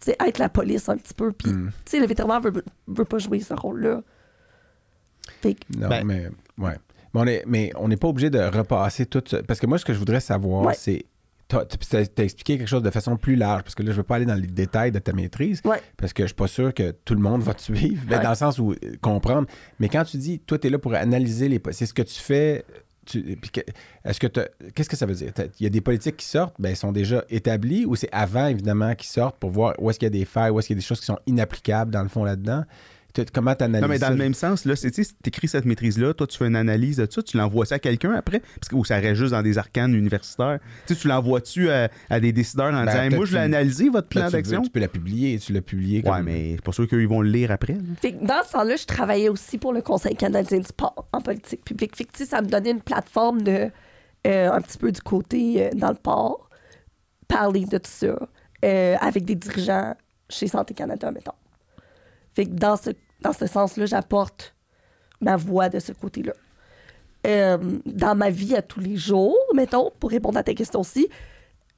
tu sais, être la police un petit peu. Puis, Mm. tu sais, le vétérinaire veut, veut pas jouer ce rôle-là. Fait que, Non, Ben- mais ouais. Mais on est, mais on n'est pas obligé de repasser tout ça. Parce que moi, ce que je voudrais savoir, Ouais. c'est. T'as expliqué quelque chose de façon plus large, parce que là, je ne veux pas aller dans les détails de ta maîtrise, Ouais. parce que je suis pas sûr que tout le monde va te suivre, mais Ouais. dans le sens où euh, comprendre. Mais quand tu dis, toi, tu es là pour analyser les. C'est ce que tu fais. Est-ce que Qu'est-ce que ça veut dire? Il y a des politiques qui sortent, ben, elles sont déjà établies, ou c'est avant, évidemment, qu'ils sortent pour voir où est-ce qu'il y a des failles, où est-ce qu'il y a des choses qui sont inapplicables, dans le fond, là-dedans? Comment tu analyses Non, mais dans ça? le même sens, là, c'est, tu écris cette maîtrise-là, toi, tu fais une analyse de ça, tu l'envoies ça à quelqu'un après, parce que ou ça reste juste dans des arcanes universitaires. Tu sais, tu l'envoies-tu à, à des décideurs en Ben, disant, Hey, moi, je l'ai analysé, votre plan d'action? tu peux la publier, tu l'as publié. Ouais, mais c'est pas sûr qu'ils vont le lire après. Fait que dans ce temps-là, je travaillais aussi pour le Conseil canadien du sport en politique publique. Fait que, ça me donnait une plateforme de euh, un petit peu du côté euh, dans le port, parler de tout ça euh, avec des dirigeants chez Santé Canada, mettons. Fait que dans ce, dans ce sens-là, j'apporte ma voix de ce côté-là. Euh, dans ma vie à tous les jours, mettons, pour répondre à ta question aussi,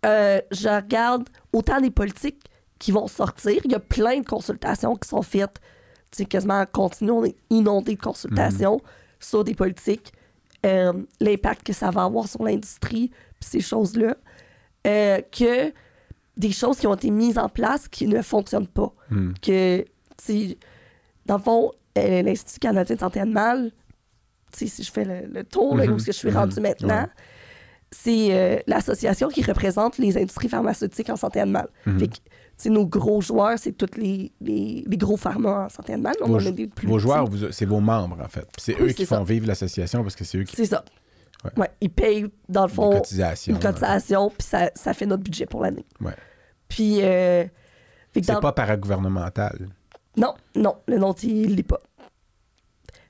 euh, je regarde autant les politiques qui vont sortir. Il y a plein de consultations qui sont faites, sais, quasiment en continu. On est inondé de consultations sur des politiques, euh, l'impact que ça va avoir sur l'industrie, puis ces choses-là, que des choses qui ont été mises en place qui ne fonctionnent pas. Hmm. Que, dans le fond, euh, l'Institut canadien de santé animale, si je fais le, le tour, là, Mhm. où que je suis Mhm. rendue maintenant, Ouais. c'est euh, l'association qui représente les industries pharmaceutiques en santé animale. Mhm. Fait que, tu sais, nos gros joueurs, c'est tous les, les, les gros pharma en santé animale. Vos, en a des plus vos petits. joueurs, c'est vos membres, en fait. C'est Oui, eux qui ça. font vivre l'association parce que c'est eux qui C'est ça. Ouais. Ouais. Ils payent, dans le fond, des cotisations. une cotisation, puis ça, ça fait notre budget pour l'année. Puis, euh, C'est dans- pas paragouvernemental. Non, non, le nom, il l'est pas.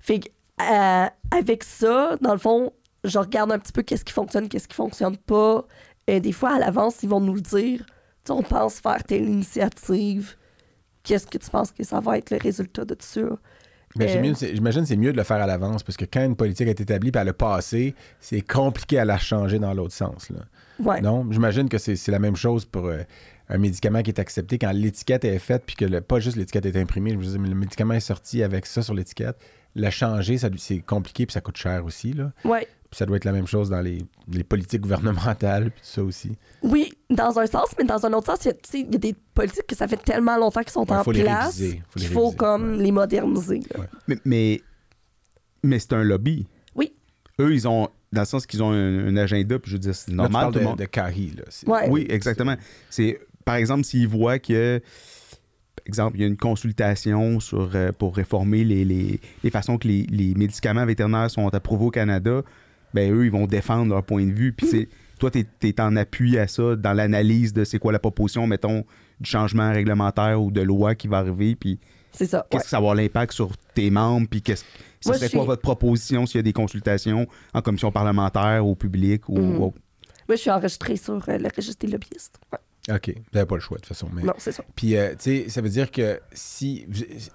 Fait que, euh, avec ça, dans le fond, je regarde un petit peu qu'est-ce qui fonctionne, qu'est-ce qui fonctionne pas. Et des fois, à l'avance, ils vont nous le dire. Tu on pense faire telle initiative. Qu'est-ce que tu penses que ça va être le résultat de tout ça? Euh, j'imagine que c'est mieux de le faire à l'avance parce que quand une politique est établie et elle a passé, c'est compliqué à la changer dans l'autre sens. Là. Ouais. Non, j'imagine que c'est c'est la même chose pour euh, un médicament qui est accepté quand l'étiquette est faite puis que le- pas juste l'étiquette est imprimée, je veux dire, mais le médicament est sorti avec ça sur l'étiquette. Le changer, ça, c'est compliqué puis ça coûte cher aussi. Là. Ouais. Puis ça doit être la même chose dans les, les politiques gouvernementales puis tout ça aussi. Oui, dans un sens, mais dans un autre sens, il y a, tu y des politiques que ça fait tellement longtemps qu'ils sont Ouais, en faut les place réviser, faut les qu'il faut réviser, comme ouais. les moderniser. là. Ouais. Mais, mais, mais c'est un lobby. Oui. Eux, ils ont, dans le sens qu'ils ont un, un agenda, puis je veux dire, c'est Là, tu normal. parles tout le de, monde- de CARI, là. C'est- Ouais. Oui, exactement. C'est par exemple s'ils voient que exemple, il y a une consultation sur, euh, pour réformer les, les- les façons que les, les médicaments vétérinaires sont approuvés au Canada, ben eux, ils vont défendre leur point de vue. Puis c'est toi, tu es, en appui à ça dans l'analyse de c'est quoi la proposition, mettons, du changement réglementaire ou de loi qui va arriver, puis C'est ça. qu'est-ce ouais. que ça va avoir l'impact sur tes membres, puis qu'est-ce ce serait quoi suis- votre proposition s'il y a des consultations en commission parlementaire, au public ou Mhm. autre? Moi, je suis enregistrée sur euh, le registre des lobbyistes. Ouais. OK. Vous n'avez pas le choix, de toute façon. Mais... Non, c'est ça. Puis, euh, tu sais, ça veut dire que si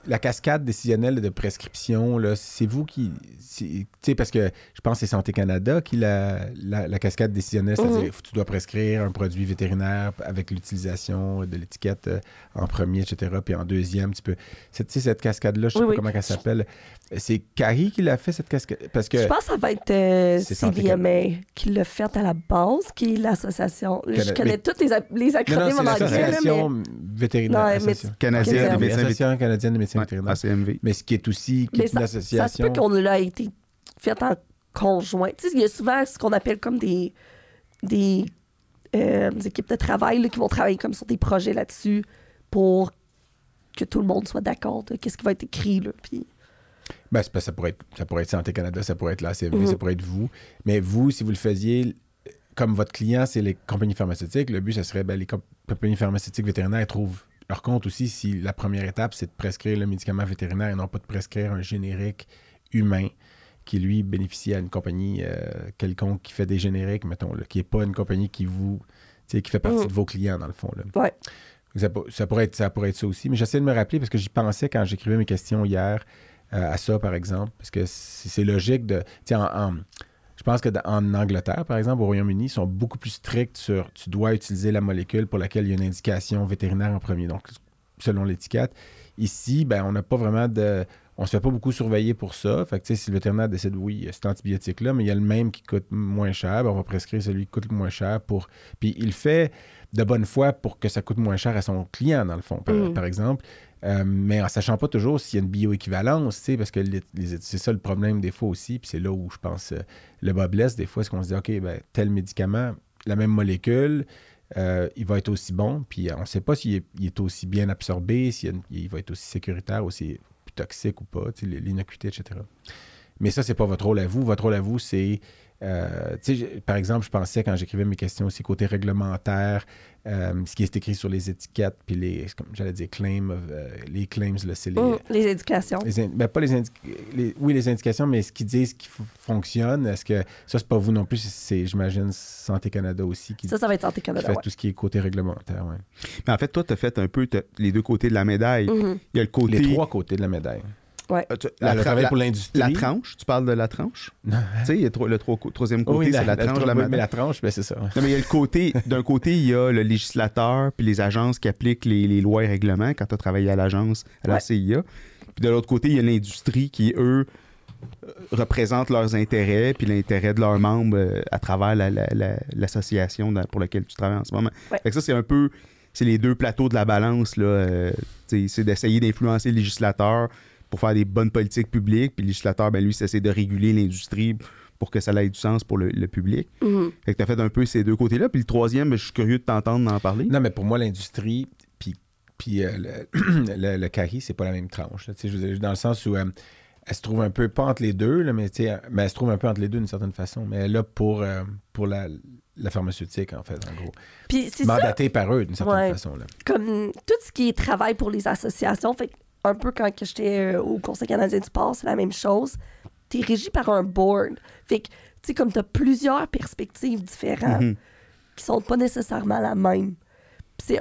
la cascade décisionnelle de prescription, c'est vous qui. Tu sais, parce que je pense que c'est Santé Canada qui la, la, la cascade décisionnelle, c'est-à-dire que tu dois prescrire un produit vétérinaire avec l'utilisation de l'étiquette euh, en premier, etc. Puis en deuxième, tu peux. Tu sais, cette cascade-là, je sais Oui, pas oui. comment elle s'appelle. C'est Carrie qui l'a fait, cette cascade. Parce que. Je pense que ça va être euh, CVMA qui l'a fait à la base, qui est l'association. Je connais mais- tous les, les Anglais, là, mais l'Association vétérinaire. Non, association. Canadienne des médecins vétérinaires. Association canadienne des médecins vétérinaires. ACMV. Mais ce qui est aussi qui est une ça, ça se association. peut qu'on l'a été fait en conjoint. Tu sais, il y a souvent ce qu'on appelle comme des, des, euh, des équipes de travail là, qui vont travailler comme sur des projets là-dessus pour que tout le monde soit d'accord de qu'est-ce qui va être écrit. Là, puis... Ben, ça pourrait, être, ça pourrait être Santé Canada, ça pourrait être la CMV, Mhm. ça pourrait être vous. Mais vous, si vous le faisiez, comme votre client, c'est les compagnies pharmaceutiques, le but, ce serait ben, les comp- compagnies pharmaceutiques vétérinaires trouvent leur compte aussi si la première étape, c'est de prescrire le médicament vétérinaire et non pas de prescrire un générique humain qui, lui, bénéficie à une compagnie euh, quelconque qui fait des génériques, mettons, là, qui n'est pas une compagnie qui vous. qui fait partie Mhm. de vos clients, dans le fond. Là. Ouais. Ça, pour- ça pourrait être, ça pourrait être ça aussi. Mais j'essaie de me rappeler parce que j'y pensais quand j'écrivais mes questions hier euh, à ça, par exemple. Parce que c'est logique de. tu sais, en- en- je pense que en Angleterre, par exemple, au Royaume-Uni, ils sont beaucoup plus stricts sur tu dois utiliser la molécule pour laquelle il y a une indication vétérinaire en premier. Donc, selon l'étiquette. Ici, ben, on n'a pas vraiment de. On se fait pas beaucoup surveiller pour ça. Fait que, si le vétérinaire décide, oui, cet antibiotique-là, mais il y a le même qui coûte moins cher, ben, on va prescrire celui qui coûte moins cher pour. Puis il le fait de bonne foi pour que ça coûte moins cher à son client, dans le fond, par, Mm. par exemple. Euh, mais en sachant pas toujours s'il y a une bioéquivalence, parce que c'est ça le problème des fois aussi, puis c'est là où je pense euh, le bas blesse des fois, c'est qu'on se dit, OK, ben, tel médicament, la même molécule, euh, il va être aussi bon, puis on ne sait pas s'il est, est aussi bien absorbé, s'il va être aussi sécuritaire, aussi toxique ou pas, l'innocuité, etc. Mais ça, c'est pas votre rôle à vous. Votre rôle à vous, c'est. Euh, par exemple, je pensais quand j'écrivais mes questions aussi côté réglementaire, euh, ce qui est écrit sur les étiquettes, puis les, comme j'allais dire, claims, of, euh, les claims, là, c'est les, Hum, les éducations. les in- ben, pas les, indi- les- oui, les indications, mais ce qu'ils disent qui f- fonctionne, est-ce que ça, c'est pas vous non plus, c'est, j'imagine, Santé Canada aussi qui, Ça, ça va être Santé qui Canada. fait ouais. tout ce qui est côté réglementaire. ouais. Mais en fait, toi, tu as fait un peu les deux côtés de la médaille. Mhm. Il y a le côté. Les trois côtés de la médaille. Euh, tu- La, la, le tra- travail la- pour l'industrie. la tranche, tu parles de la tranche? Non. tu sais, il y a tro- le tro- troisième côté, Oui, c'est la, tranche de la oui, médaille. Mais la tranche, ben, c'est ça. ouais. Non, mais il y a le côté, d'un côté, il y a le législateur puis les agences qui appliquent les, les lois et règlements quand tu as travaillé à l'agence, à la Ouais. CIA. Puis de l'autre côté, il y a l'industrie qui, eux, euh, représentent leurs intérêts puis l'intérêt de leurs membres euh, à travers la- la- la- l'association pour laquelle tu travailles en ce moment. Ouais. Fait que ça, c'est un peu, c'est les deux plateaux de la balance, là. euh, c'est d'essayer d'influencer le législateur pour faire des bonnes politiques publiques, puis le législateur, ben lui, c'est de réguler l'industrie pour que ça ait du sens pour le- le public. Mhm. Fait que t'as fait un peu ces deux côtés-là. Puis le troisième, ben, je suis curieux de t'entendre en parler. Non, mais pour moi, l'industrie, puis, puis euh, le, le, le CARI, c'est pas la même tranche. là. Tu Je dans le sens où euh, elle se trouve un peu, pas entre les deux, là, mais, tu elle se trouve un peu entre les deux d'une certaine façon. Mais elle est là pour, euh, pour la, la pharmaceutique, en fait, en gros. Puis c'est ça, Mandatée par eux, d'une certaine Ouais. façon. Là. comme tout ce qui est travail pour les associations, fait que un peu quand j'étais euh, au Conseil canadien du sport, c'est la même chose. Tu es régi par un board. Fait que, tu sais, comme tu as plusieurs perspectives différentes Mhm. qui sont pas nécessairement la même. C'est,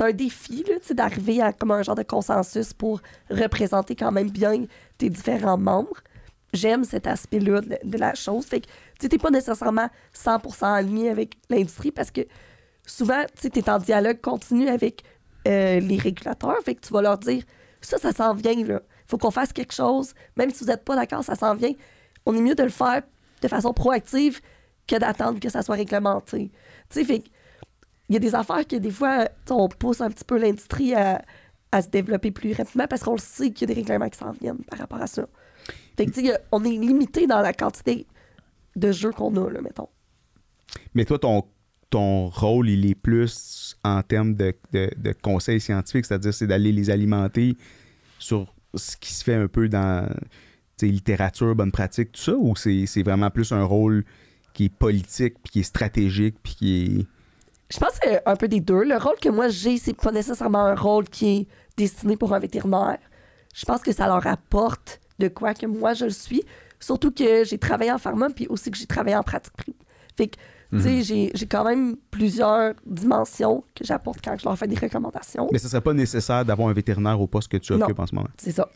un défi, d'arriver à comme un genre de consensus pour représenter quand même bien tes différents membres. J'aime cet aspect-là de, de la chose. Fait que, tu n'es pas nécessairement 100% aligné avec l'industrie parce que souvent, tu es en dialogue continu avec euh, les régulateurs. Fait que tu vas leur dire, ça, ça s'en vient, là. faut qu'on fasse quelque chose. Même si vous n'êtes pas d'accord, ça s'en vient. On est mieux de le faire de façon proactive que d'attendre que ça soit réglementé. Tu sais, il y a des affaires que des fois, on pousse un petit peu l'industrie à, à se développer plus rapidement parce qu'on le sait qu'il y a des règlements qui s'en viennent par rapport à ça. Fait que, on est limité dans la quantité de jeux qu'on a, là, mettons. Mais toi, ton, ton rôle, il est plus en termes de, de, conseils scientifiques, c'est-à-dire c'est d'aller les alimenter sur ce qui se fait un peu dans littérature, bonne pratique, tout ça, ou c'est vraiment plus un rôle qui est politique, puis qui est stratégique, puis qui est... Je pense que c'est un peu des deux. Le rôle que moi j'ai, c'est pas nécessairement un rôle qui est destiné pour un vétérinaire. Je pense que ça leur apporte de quoi que moi je le suis. Surtout que j'ai travaillé en pharma, puis aussi que j'ai travaillé en pratique. Fait que Tu sais, j'ai- j'ai quand même plusieurs dimensions que j'apporte quand je leur fais des recommandations. Mais ce serait pas nécessaire d'avoir un vétérinaire au poste que tu Non. occupes en ce moment. C'est ça.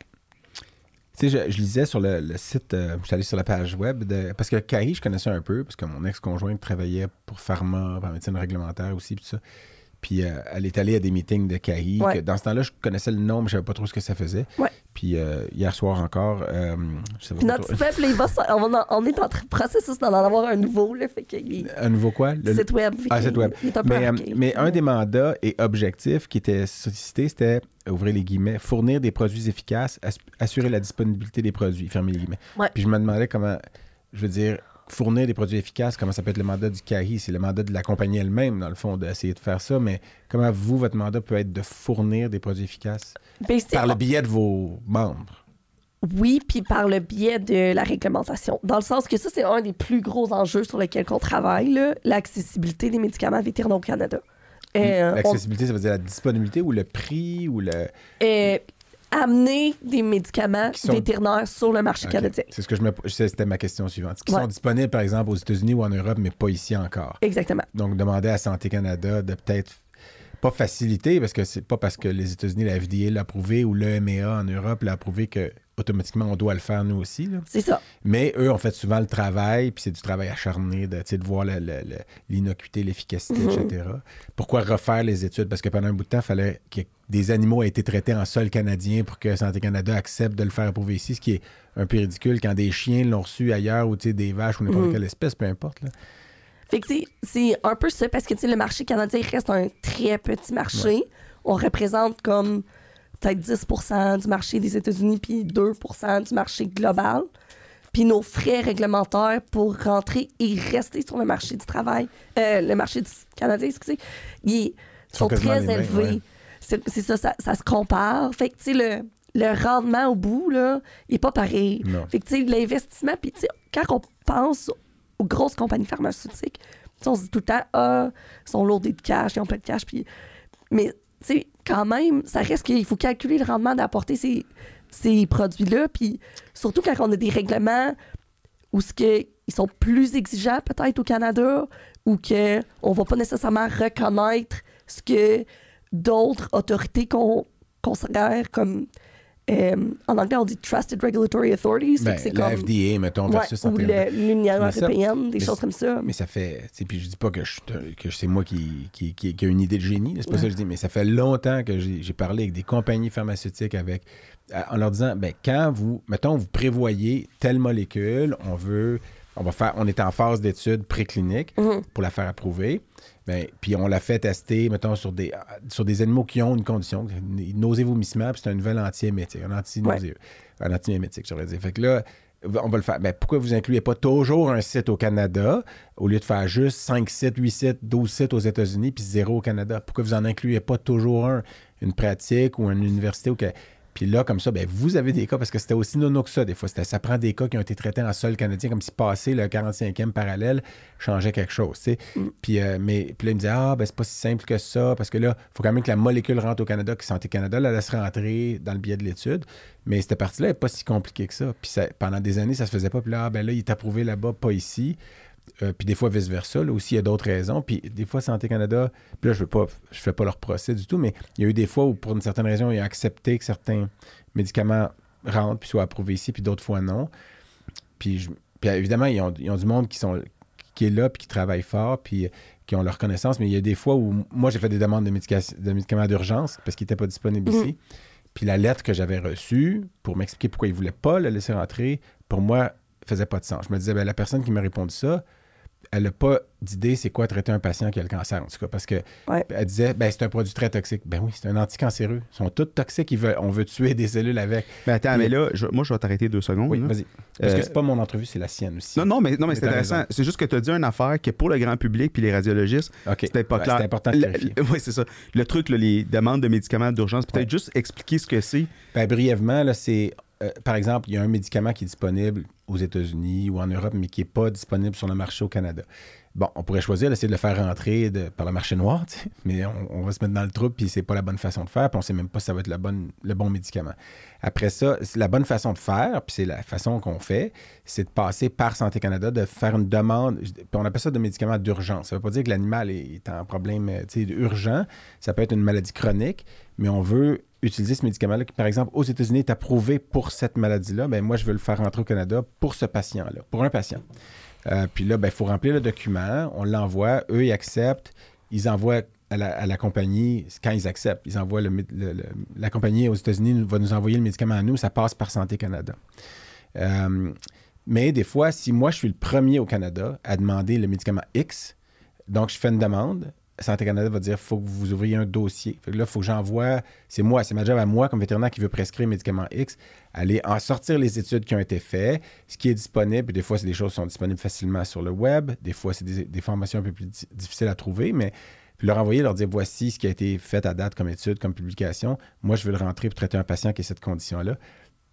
Tu sais, je, je lisais sur le, le site, euh, je suis allé sur la page web, de, parce que Carrie, je connaissais un peu, parce que mon ex-conjointe travaillait pour Pharma, en médecine réglementaire aussi, puis tout ça. Puis euh, elle est allée à des meetings de. Ouais. que dans ce temps-là, je connaissais le nom, mais je savais pas trop ce que ça faisait. Ouais. Puis euh, hier soir encore, euh, je sais pas Puis notre trop- là, il va on, on est en train- processus d'en avoir un nouveau. Là, fait que il- Un nouveau quoi? Le- site web. Ah, site web. il est un peu Mais, un des mandats et objectifs qui était sollicité, c'était, ouvrez les guillemets, fournir des produits efficaces, ass- assurer la disponibilité des produits, fermez les guillemets. Ouais. Puis je me demandais comment, je veux dire, fournir des produits efficaces, comment ça peut être le mandat du CARI, c'est le mandat de la compagnie elle-même, dans le fond, d'essayer de faire ça, mais comment vous, votre mandat peut être de fournir des produits efficaces Ben, par le biais de vos membres? Oui, puis par le biais de la réglementation. Dans le sens que ça, c'est un des plus gros enjeux sur lesquels on travaille, l'accessibilité des médicaments vétérinaires au Canada. Euh, on- L'accessibilité, ça veut dire la disponibilité ou le prix ou le... euh, amener des médicaments sont- vétérinaires sur le marché canadien. C'est ce que je me... C'était ma question suivante. Qui Ouais. sont disponibles, par exemple, aux États-Unis ou en Europe, mais pas ici encore? Exactement. Donc, demander à Santé Canada de peut-être pas faciliter, parce que c'est pas parce que les États-Unis, la FDA l'a approuvé ou l'EMEA en Europe l'a approuvé que automatiquement on doit le faire nous aussi. C'est ça. Mais eux ont fait souvent le travail, puis c'est du travail acharné de, de voir l'innocuité, l'efficacité, Mhm. etc. Pourquoi refaire les études? Parce que pendant un bout de temps, il fallait que des animaux aient été traités en sol canadien pour que Santé Canada accepte de le faire approuver ici, ce qui est un peu ridicule quand des chiens l'ont reçu ailleurs ou des vaches ou n'importe Mhm. quelle espèce, peu importe. là. Fait que c'est- c'est un peu ça, parce que le marché canadien reste un très petit marché. On représente comme peut-être 10% du marché des États-Unis, puis 2% du marché global. Puis nos frais réglementaires pour rentrer et rester sur le marché du travail, euh, le marché du canadien, excusez, ils Sont sont, très élevés. ouais. C'est ça, ça, ça se compare. Fait que, tu sais, le, le rendement au bout, là, il n'est pas pareil. Non. Fait que, tu sais, l'investissement, puis, tu sais, quand on pense aux grosses compagnies pharmaceutiques, on se dit tout le temps, ah, ils sont lourdés de cash, ils ont plein de cash, puis. Mais, sais, quand même, ça reste qu'il faut calculer le rendement d'apporter ces, ces produits-là, puis surtout quand on a des règlements où ce que ils sont plus exigeants peut-être au Canada ou que on va pas nécessairement reconnaître ce que d'autres autorités qu'on considère comme euh, en anglais on dit trusted regulatory authorities fait Ben, c'est la comme FDA, mettons, Ouais, versus ou l'Union européenne des choses comme ça Mais ça fait. Puis je dis pas que, je, que c'est moi qui, qui, qui- qui a une idée de génie, c'est pas Ouais. ça que je dis, mais ça fait longtemps que j'ai parlé avec des compagnies pharmaceutiques avec, en leur disant ben, quand vous, mettons, vous prévoyez telle molécule, on veut. On va faire, on est en phase d'étude préclinique Mhm. pour la faire approuver. Ben, puis on l'a fait tester, mettons, sur des, sur des animaux qui ont une condition, une nausée-vomissement, puis c'est un nouvel anti-émétique, un anti-nausée, un anti-émétique, j'aurais dire. Fait que là, on va le faire. Ben, pourquoi vous incluez pas toujours un site au Canada au lieu de faire juste 5 sites, 8 sites, 12 sites aux États-Unis puis zéro au Canada? Pourquoi vous en incluez pas toujours un, une pratique ou une université? Ou que... Puis là, comme ça, ben, vous avez des cas, parce que c'était aussi nono que ça, des fois. Ça prend des cas qui ont été traités en sol canadien, comme si passer le 45e parallèle changeait quelque chose. sais. Puis, euh, mais, puis là, il me disait, ah, ben, c'est pas si simple que ça, parce que là, il faut quand même que la molécule rentre au Canada, que Santé Canada la laisse rentrer dans le biais de l'étude. Mais cette partie-là n'est pas si compliquée que ça. Puis ça- pendant des années, ça se faisait pas. Puis là, ah, ben là, il est approuvé là-bas, pas ici. Euh, puis des fois, vice-versa. Là aussi, il y a d'autres raisons. Puis des fois, Santé Canada, puis là, je ne pas, je fais pas leur procès du tout, mais il y a eu des fois où, pour une certaine raison, ils ont accepté que certains médicaments rentrent puis soient approuvés ici, puis d'autres fois non. Puis, je- puis évidemment, ils ont, ils ont du monde qui, sont, qui est là, puis qui travaille fort, puis euh, qui ont leur connaissance. Mais il y a des fois où moi, j'ai fait des demandes de médicaments d'urgence parce qu'ils n'étaient pas disponibles Mhm. ici. Puis la lettre que j'avais reçue pour m'expliquer pourquoi ils ne voulaient pas le laisser rentrer, pour moi, faisait pas de sens. Je me disais, ben, la personne qui m'a répondu ça, elle n'a pas d'idée c'est quoi traiter un patient qui a le cancer, en tout cas, parce que Ouais. elle disait, ben, c'est un produit très toxique. Ben oui, c'est un anticancéreux. Ils sont tous toxiques, ils veulent- on veut tuer des cellules avec. Mais attends, Puis- mais là, je- moi, je vais t'arrêter deux secondes. Oui, vas-y. Parce Euh, que c'est pas mon entrevue, c'est la sienne aussi. Non, non, mais, non, mais c'est intéressant. raison. C'est juste que tu as dit une affaire qui est pour le grand public puis les radiologistes. OK. C'était pas Ouais, clair. C'est important de clarifier. Oui, c'est ça. Le truc, là, les demandes de médicaments d'urgence, peut-être Ouais. juste expliquer ce que c'est. Ben, brièvement, là, c'est. Euh, par exemple, il y a un médicament qui est disponible aux États-Unis ou en Europe, mais qui n'est pas disponible sur le marché au Canada. Bon, on pourrait choisir d'essayer de le faire rentrer par le marché noir, mais on, va se mettre dans le trou, puis c'est pas la bonne façon de faire, puis on sait même pas si ça va être le bon médicament. Après ça, la bonne façon de faire, puis c'est la façon qu'on fait, c'est de passer par Santé Canada, de faire une demande, puis on appelle ça de médicaments d'urgence. Ça veut pas dire que l'animal est, en problème euh, urgent, ça peut être une maladie chronique, mais on veut utiliser ce médicament-là qui, par exemple, aux États-Unis est approuvé pour cette maladie-là, ben moi, je veux le faire rentrer au Canada pour ce patient-là, pour un patient. Euh, puis là, il faut remplir le document, on l'envoie, eux, ils acceptent, ils envoient à la, compagnie, quand ils acceptent, ils envoient le, la compagnie aux États-Unis va nous envoyer le médicament à nous, ça passe par Santé Canada. Euh, mais des fois, si moi, je suis le premier au Canada à demander le médicament X, donc je fais une demande, Santé Canada va dire faut que vous ouvriez un dossier. Là, il faut que j'envoie, c'est moi, c'est ma job à moi comme vétérinaire qui veut prescrire le médicament X, aller en sortir les études qui ont été faites, ce qui est disponible. Des fois, c'est des choses qui sont disponibles facilement sur le web. Des fois, c'est des, formations un peu plus di- difficiles à trouver, mais puis leur envoyer, leur dire voici ce qui a été fait à date comme étude, comme publication. Moi, je veux le rentrer pour traiter un patient qui a cette condition-là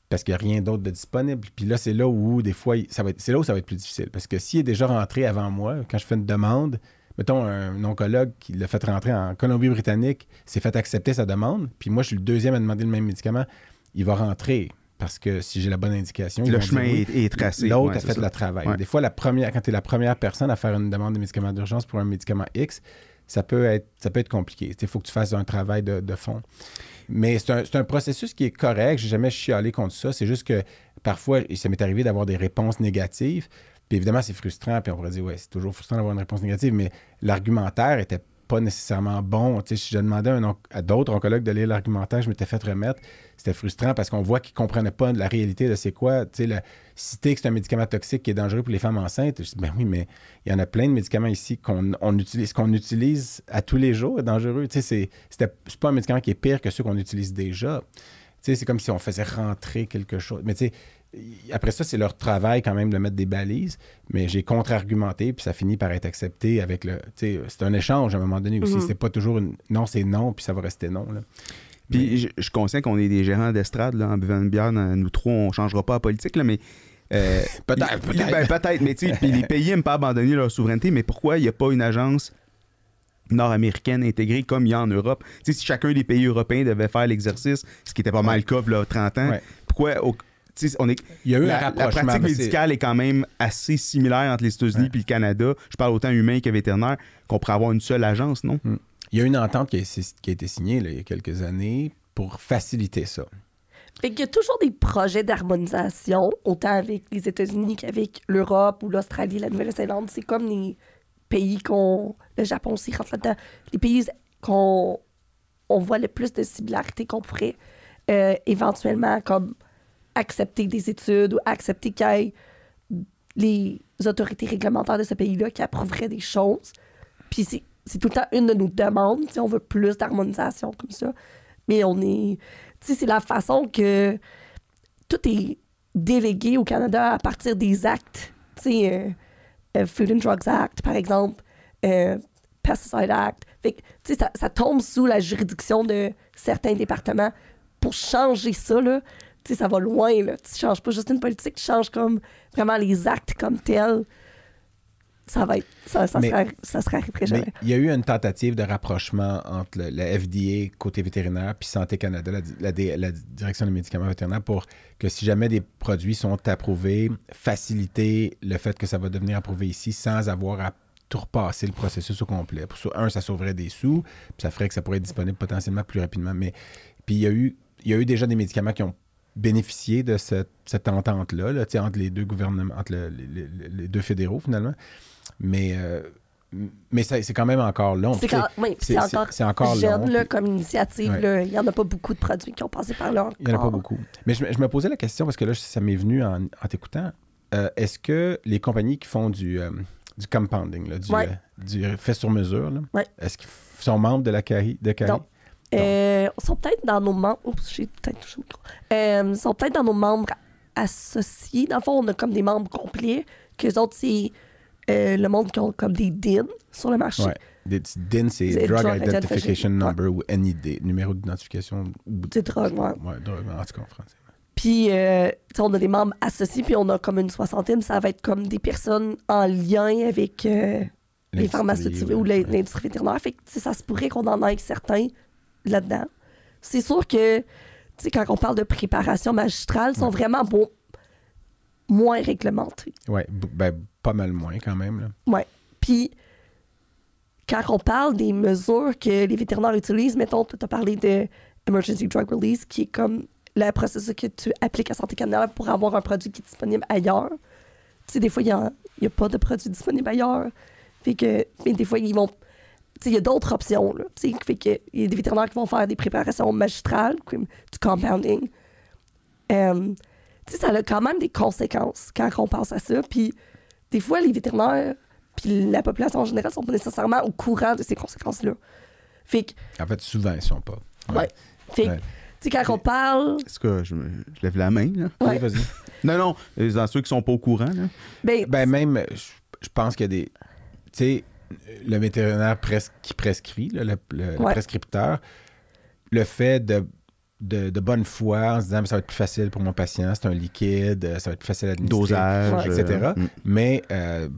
parce qu'il n'y a rien d'autre de disponible. Puis là, c'est là où, des fois, ça va être, c'est là où ça va être plus difficile. Parce que s'il est déjà rentré avant moi, quand je fais une demande, mettons un oncologue qui l'a fait rentrer en Colombie-Britannique, s'est fait accepter sa demande, puis moi, je suis le deuxième à demander le même médicament, il va rentrer. Parce que si j'ai la bonne indication, Le chemin oui. est, est tracé. L'autre ouais, a fait le travail. Ouais. Des fois, la première, quand tu es la première personne à faire une demande de médicament d'urgence pour un médicament X, ça peut être, ça peut être compliqué. Il faut que tu fasses un travail de, de fond. Mais c'est un, processus qui est correct. J'ai jamais chialé contre ça. C'est juste que parfois, ça m'est arrivé d'avoir des réponses négatives. Puis évidemment, c'est frustrant. Puis on pourrait dire, ouais, c'est toujours frustrant d'avoir une réponse négative, mais l'argumentaire était pas nécessairement bon. Tu sais, si je demandais à, à d'autres oncologues de lire l'argumentaire, je m'étais fait remettre. C'était frustrant parce qu'on voit qu'ils ne comprenaient pas la réalité de c'est quoi. Tu sais, citer que c'est un médicament toxique qui est dangereux pour les femmes enceintes. Je dis, ben oui, mais il y en a plein de médicaments ici qu'on on utilise, qu'on utilise à tous les jours est dangereux. Tu sais, c'est, c'était- c'est pas un médicament qui est pire que ceux qu'on utilise déjà. Tu sais, c'est comme si on faisait rentrer quelque chose. Mais tu sais, après ça, c'est leur travail quand même de mettre des balises, mais j'ai contre-argumenté, puis ça finit par être accepté avec le. C'est un échange à un moment donné aussi. Mhm. C'est pas toujours une. Non, c'est non, puis ça va rester non. Là. Puis je, je suis conscient qu'on est des gérants d'estrade, là, en buvant une bière, dans- nous trois, on changera pas la politique, là, mais. euh, Peut-être, il- peut-être. ben, peut-être, mais tu sais, puis les pays n'aiment pas abandonner leur souveraineté, mais pourquoi il n'y a pas une agence nord-américaine intégrée comme il y a en Europe? Si chacun des pays européens devait faire l'exercice, ce qui était pas mal le cas, là, 30 ans, Ouais. pourquoi. au- on est, Il y a eu un la, la rapprochement. pratique médicale est quand même assez similaire entre les États-Unis Ouais. et le Canada. Je parle autant humain que vétérinaire, qu'on pourrait avoir une seule agence, non? Il y a une entente qui a, qui a été signée là, il y a quelques années pour faciliter ça. Fait qu'il y a toujours des projets d'harmonisation, autant avec les États-Unis qu'avec l'Europe ou l'Australie, la Nouvelle-Zélande. C'est comme les pays qu'on. Le Japon aussi rentre là-dedans. Les pays qu'on on voit le plus de similarité qu'on pourrait euh, éventuellement comme accepter des études ou accepter qu'il y ait les autorités réglementaires de ce pays-là qui approuveraient des choses. Puis c'est tout le temps une de nos demandes. si on veut plus d'harmonisation comme ça. Mais on est. Tu sais, c'est la façon que tout est délégué au Canada à partir des actes. Euh, euh, Food and Drugs Act, par exemple, euh, Pesticide Act. Fait que, ça, ça tombe sous la juridiction de certains départements. Pour changer ça, là, sais, ça va loin, là. Tu changes pas juste une politique, tu changes comme vraiment les actes comme tels. Ça va être... Ça, ça, Mais- sera, ça sera jamais. Mais il y a eu une tentative de rapprochement entre le, la FDA côté vétérinaire puis Santé Canada, la, la direction des médicaments vétérinaires, pour que si jamais des produits sont approuvés, faciliter le fait que ça va devenir approuvé ici sans avoir à tout repasser le processus au complet. Pour ça, un, ça sauverait des sous, puis ça ferait que ça pourrait être disponible potentiellement plus rapidement. Mais puis il y a eu, il y a eu déjà des médicaments qui ont bénéficié de cette, cette entente-là, là, entre les deux gouvernements, entre le- les- deux fédéraux finalement. Mais, euh, mais ça- c'est quand même encore long. C'est quand- oui, c'est- c'est encore, c'est encore jeune long, là, puis- comme initiative. Ouais. Il n'y en a pas beaucoup de produits qui ont passé par là. Il n'y en a pas beaucoup. Mais je, me- je me posais la question parce que là, ça m'est venu en, en t'écoutant. Euh, Est-ce que les compagnies qui font du, euh, du compounding, là, du, Ouais. du fait sur mesure, là, Ouais. est-ce qu'ils f- sont membres de la CARI? De CARI? Non. Euh, sont peut-être dans nos membres. Oups, j'ai peut-être touché le micro. Euh, sont peut-être dans nos membres associés. Dans le fond, on a comme des membres complets. Que les autres, c'est euh, le monde qui ont comme des DIN sur le marché. Ouais. Des, DIN, c'est C'est Drug Identification Number ou NID, numéro d'identification. ou- Des drogues, ouais. Ouais, drogue, en tout cas en français. Puis, euh, on a des membres associés, puis on a comme une soixantaine. Ça va être comme des personnes en lien avec euh, les pharmaceutiques ouais, ou l'industrie vétérinaire. Fait que, ça se pourrait qu'on en ait certains là-dedans. C'est sûr que, tu sais, quand on parle de préparation magistrale, ils sont vraiment moins réglementés. Ouais, b- ben, pas mal moins quand même. Ouais. Puis, quand on parle des mesures que les vétérinaires utilisent, mettons, tu as parlé de Emergency Drug Release, qui est comme le processus que tu appliques à Santé Canada pour avoir un produit qui est disponible ailleurs. Tu sais, des fois, il n'y a, pas de produit disponible ailleurs. Fait que, mais des fois, ils vont. Il y a d'autres options, là. Tu sais, fait que, il y a des vétérinaires qui vont faire des préparations magistrales, du compounding. Tu sais, ça a quand même des conséquences quand on pense à ça. Puis, des fois, les vétérinaires, puis la population en général, sont pas nécessairement au courant de ces conséquences-là. Fait que, En fait, souvent, ils sont pas. ouais. Fait que, Ouais. tu sais, quand on parle. Est-ce que je, me- je lève la main, là? Ouais. Vas-y. Non, non, dans ceux qui sont pas au courant, là. Ben, Ben, même, je, je pense qu'il y a des. Tu sais, le vétérinaire pres- qui prescrit, là, le, le- le Ouais. prescripteur, le fait de, de, de bonne foi en se disant ça va être plus facile pour mon patient, c'est un liquide, ça va être plus facile à administrer. Dosage. Ouais. etc. euh, mm. Mais euh,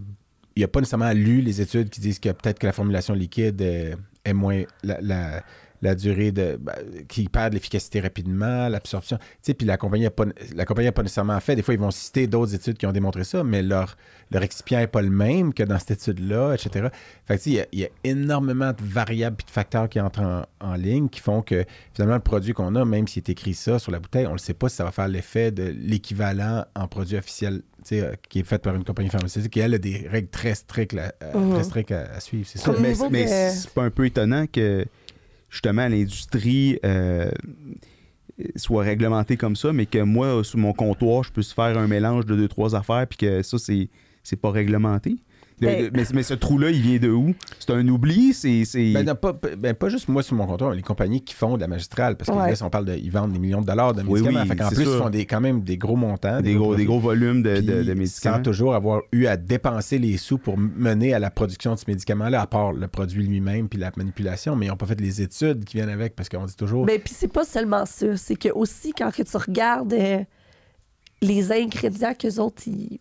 il n'a pas nécessairement lu les études qui disent que peut-être que la formulation liquide est, est moins. La, la- la durée de. ben, qui perd de l'efficacité rapidement, l'absorption. Tu sais, puis la compagnie n'a pas, la compagnie a pas nécessairement fait. Des fois, ils vont citer d'autres études qui ont démontré ça, mais leur, leur excipient n'est pas le même que dans cette étude-là, etc. Fait que, tu sais, il y a- il y, a énormément de variables et de facteurs qui entrent en, en ligne qui font que finalement, le produit qu'on a, même s'il est écrit ça sur la bouteille, on ne sait pas si ça va faire l'effet de l'équivalent en produit officiel tu sais, euh, qui est fait par une compagnie pharmaceutique. Et elle a des règles très strictes, là, euh, Mhm. très strictes à, à suivre. C'est ça. Mais, mais de- c'est pas un peu étonnant que justement l'industrie euh, soit réglementée comme ça, mais que moi, sous mon comptoir, je puisse faire un mélange de deux, trois affaires, puis que ça, c'est, c'est pas réglementé. De- Ben- de- mais, mais ce trou-là, il vient de où? C'est un oubli? C'est. c'est- Ben, non, pas, ben, pas juste moi sur mon comptoir, mais les compagnies qui font de la magistrale. Parce que Ouais. on parle de. Ils vendent des millions de dollars de médicaments. oui, fait qu'en c'est plus, sûr. ils font des, quand même des gros montants. des, gros, des gros volumes de, Puis, de- de médicaments. Sans toujours avoir eu à dépenser les sous pour mener à la production de ce médicament-là, à part le produit lui-même puis la manipulation, mais ils n'ont pas fait les études qui viennent avec parce qu'on dit toujours. Ben, puis c'est pas seulement ça. C'est que aussi, quand que tu regardes euh, les ingrédients qu'eux autres, ils.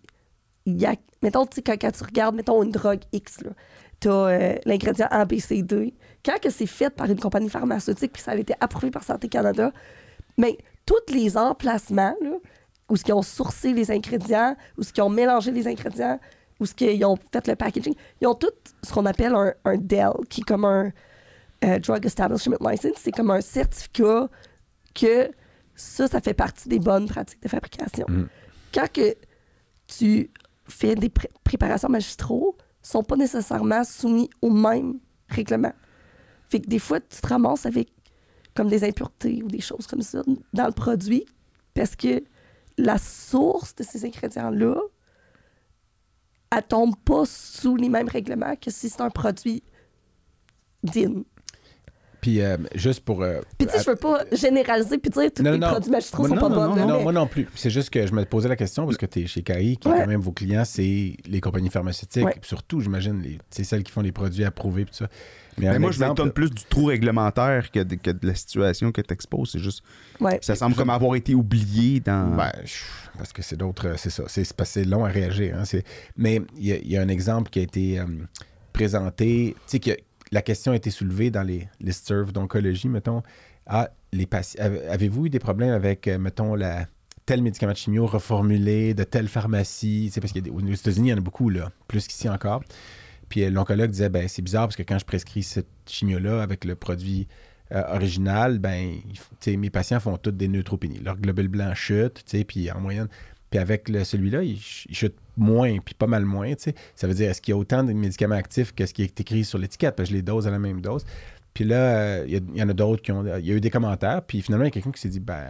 Ils y a- mettons, tu sais, quand, quand tu regardes, mettons, une drogue X, là, t'as euh, l'ingrédient ABCD. Quand que c'est fait par une compagnie pharmaceutique, puis ça a été approuvé par Santé Canada, mais tous les emplacements, là, où ce qu'ils ont sourcé les ingrédients, où ce qu'ils ont mélangé les ingrédients, où ce qu'ils ont fait le packaging, ils ont tout ce qu'on appelle un, un DEL, qui est comme un euh, Drug Establishment License. C'est comme un certificat que ça, ça fait partie des bonnes pratiques de fabrication. Mm. Quand que tu fais des pré- préparations magistraux, sont pas nécessairement soumis au même règlement. Fait que des fois, tu te ramasses avec comme des impuretés ou des choses comme ça dans le produit parce que la source de ces ingrédients-là, elle tombe pas sous les mêmes règlements que si c'est un produit DIN. Puis euh, juste pour. euh, Puis tu sais, je veux pas généraliser puis dire que tous Non, les non, produits magistraux sont non, pas non, bons. Non, là, non, mais- moi non plus. C'est juste que je me posais la question parce que tu es chez KI, qui est Ouais. quand même vos clients, c'est les compagnies pharmaceutiques. Ouais. Surtout, j'imagine, c'est celles qui font les produits approuvés. Puis tout ça. Mais, Mais un moi, je m'étonne plus du trou réglementaire que de, que de la situation que tu exposes. C'est juste. Ouais. Ça semble comme avoir été oublié dans. Ben, parce que c'est d'autres. C'est ça. C'est long à réagir. hein, c'est- Mais il y, a- il y a un exemple qui a été euh, présenté. Tu sais, que la question a été soulevée dans les listservs d'oncologie, mettons. Ah, les Avez-vous eu des problèmes avec, euh, mettons, la tel médicament de chimio reformulé de telle pharmacie? Sais, parce qu'aux États-Unis, il y en a beaucoup, là, plus qu'ici encore. Puis euh, l'oncologue disait, ben c'est bizarre parce que quand je prescris cette chimio-là avec le produit euh, original, ben mes patients font toutes des neutropénies. Leur globule blanc chute, puis en moyenne. Puis avec le- celui-là, il, ch- il chute moins, puis pas mal moins. Ça veut dire, est-ce qu'il y a autant de médicaments actifs que ce qui est écrit sur l'étiquette? Parce que je les dose à la même dose. Puis là, euh, il y en a d'autres qui ont. Il y a eu des commentaires, puis finalement, il y a quelqu'un qui s'est dit, ben,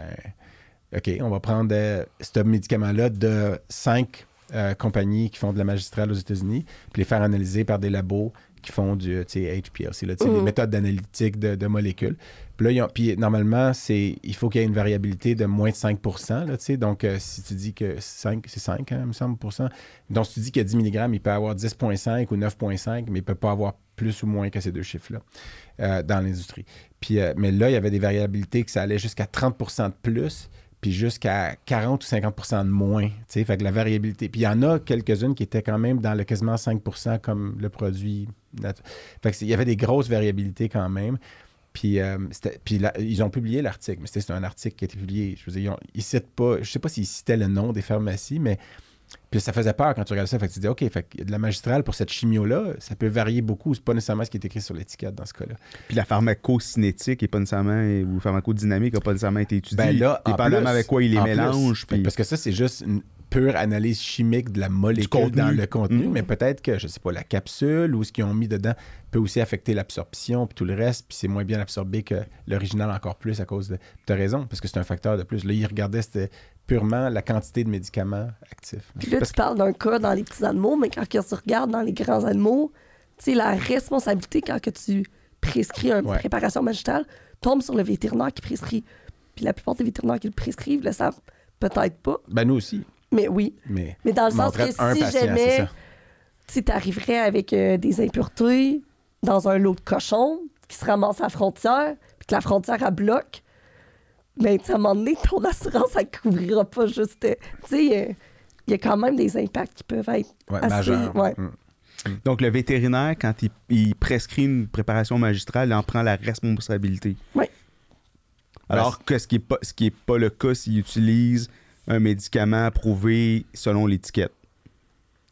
OK, on va prendre euh, ce médicament-là de cinq euh, compagnies qui font de la magistrale aux États-Unis, puis les faire analyser par des labos qui font du HPLC, là, des Mhm. méthodes d'analytique de, de molécules. Puis là, normalement, c'est, il faut qu'il y ait une variabilité de moins de 5 là. Donc, euh, si tu dis que 5, c'est 5, hein, il me semble, pour cent. Donc, si tu dis qu'il y a 10 mg, il peut avoir 10,5 ou 9,5, mais il ne peut pas avoir plus ou moins que ces deux chiffres-là euh, dans l'industrie. Puis, euh, mais là, il y avait des variabilités que ça allait jusqu'à 30% de plus. puis jusqu'à 40 ou 50% de moins. Fait que la variabilité. Puis il y en a quelques-unes qui étaient quand même dans le quasiment 5% comme le produit. Fait que il y avait des grosses variabilités quand même. Puis, euh, puis ils ont publié l'article, mais c'était c'est un article qui a été publié. Je veux dire, ils, ils citent pas, je sais pas s'ils citaient le nom des pharmacies, mais puis ça faisait peur quand tu regardais ça. Fait que tu dis, OK, fait de la magistrale pour cette chimio-là, ça peut varier beaucoup. C'est pas nécessairement ce qui est écrit sur l'étiquette dans ce cas-là. Puis la pharmacocinétique est pas nécessairement, ou pharmacodynamique n'a pas nécessairement été étudiée. Ben là, en dépendamment plus- avec quoi il les mélange. puis- Parce que ça, c'est juste une pure analyse chimique de la molécule dans le contenu, Mm. mais peut-être que, je sais pas, la capsule ou ce qu'ils ont mis dedans peut aussi affecter l'absorption puis tout le reste, puis c'est moins bien absorbé que l'original encore plus à cause de... Tu as raison, parce que c'est un facteur de plus. Là, ils regardaient, c'était purement la quantité de médicaments actifs. Puis là, Parce tu parles d'un cas dans les petits animaux, mais quand tu regardes dans les grands animaux, tu sais, la responsabilité quand que tu prescris une Ouais. préparation magistrale tombe sur le vétérinaire qui prescrit. Puis la plupart des vétérinaires qui le prescrivent le savent peut-être pas, Ben nous aussi, mais oui. mais... Mais dans le sens que si patient, jamais tu arriverais avec euh, des impuretés dans un lot de cochons qui se ramasse à la frontière, puis que la frontière à bloc, ben, tu sais, à un moment donné, ton assurance, elle couvrira pas juste. euh, tu sais, euh, il y a quand même des impacts qui peuvent être Ouais, assez. majeur. ouais. Mm. Donc, le vétérinaire, quand il, il prescrit une préparation magistrale, il en prend la responsabilité. Oui. Alors que ce qui n'est pas, ce qui est pas le cas s'il utilise un médicament approuvé selon l'étiquette.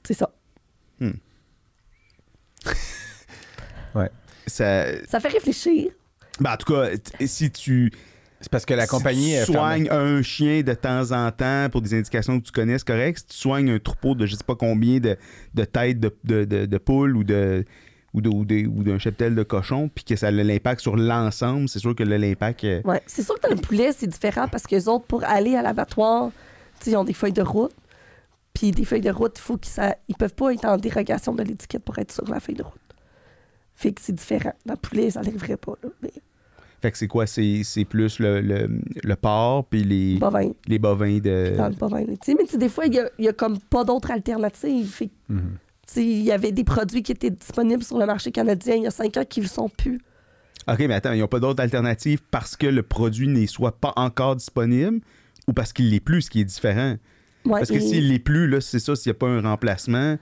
C'est ça. Ça, Ça fait réfléchir. ben, en tout cas, si tu, C'est parce que la si compagnie... tu euh, soignes un chien de temps en temps pour des indications que tu connais, c'est correct. Si tu soignes un troupeau de je sais pas combien de, de têtes de, de, de, de poules ou de ou de- ou de- ou d'un cheptel de cochon, puis que ça a l'impact sur l'ensemble, c'est sûr que là, l'impact... euh, Ouais. C'est sûr que dans le poulet, c'est différent parce que les autres, pour aller à l'abattoir, ils ont des feuilles de route. Puis des feuilles de route, il faut qu'ils ça... ils peuvent pas être en dérogation de l'étiquette pour être sur la feuille de route. Fait que c'est différent. Dans le poulet, ça n'arriverait pas. Là. Mais Fait que c'est quoi? C'est c'est plus le, le, le porc puis les, bovin, les bovins de... dans le bovin. mais des fois, il y a, il y a comme pas. Fait tu sais, il y avait des produits qui étaient disponibles sur le marché canadien il y a cinq ans qui ne le sont plus. OK, mais attends, ils n'ont pas d'autres alternatives parce que le produit n'est soit pas encore disponible ou parce qu'il l'est plus, ce qui est différent? Ouais, Parce que et s'il l'est plus, là, c'est ça, s'il n'y a pas un remplacement.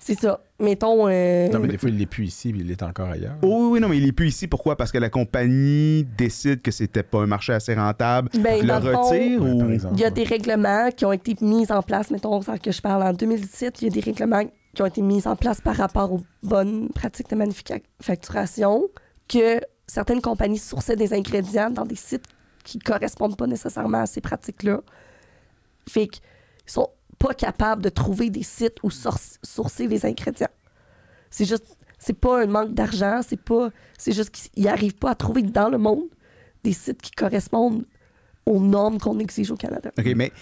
C'est ça. Mettons... euh, Non, mais des fois, il l'est plus ici, puis il l'est encore ailleurs. Oh, oui, oui, non, mais il n'est plus ici. Pourquoi? Parce que la compagnie décide que c'était pas un marché assez rentable. Ben, il le dans le fond, retire ou... Il y a des règlements qui ont été mis en place, mettons, sans que je parle en 2017, il y a des règlements qui ont été mis en place par rapport aux bonnes pratiques de manufacturation, que certaines compagnies sourçaient des ingrédients dans des sites qui correspondent pas nécessairement à ces pratiques-là. Fait qu'ils sont pas capables de trouver des sites où sour- sourcer les ingrédients. C'est juste, c'est pas un manque d'argent, c'est pas, c'est juste qu'ils n'arrivent pas à trouver dans le monde des sites qui correspondent aux normes qu'on exige au Canada. OK, mais...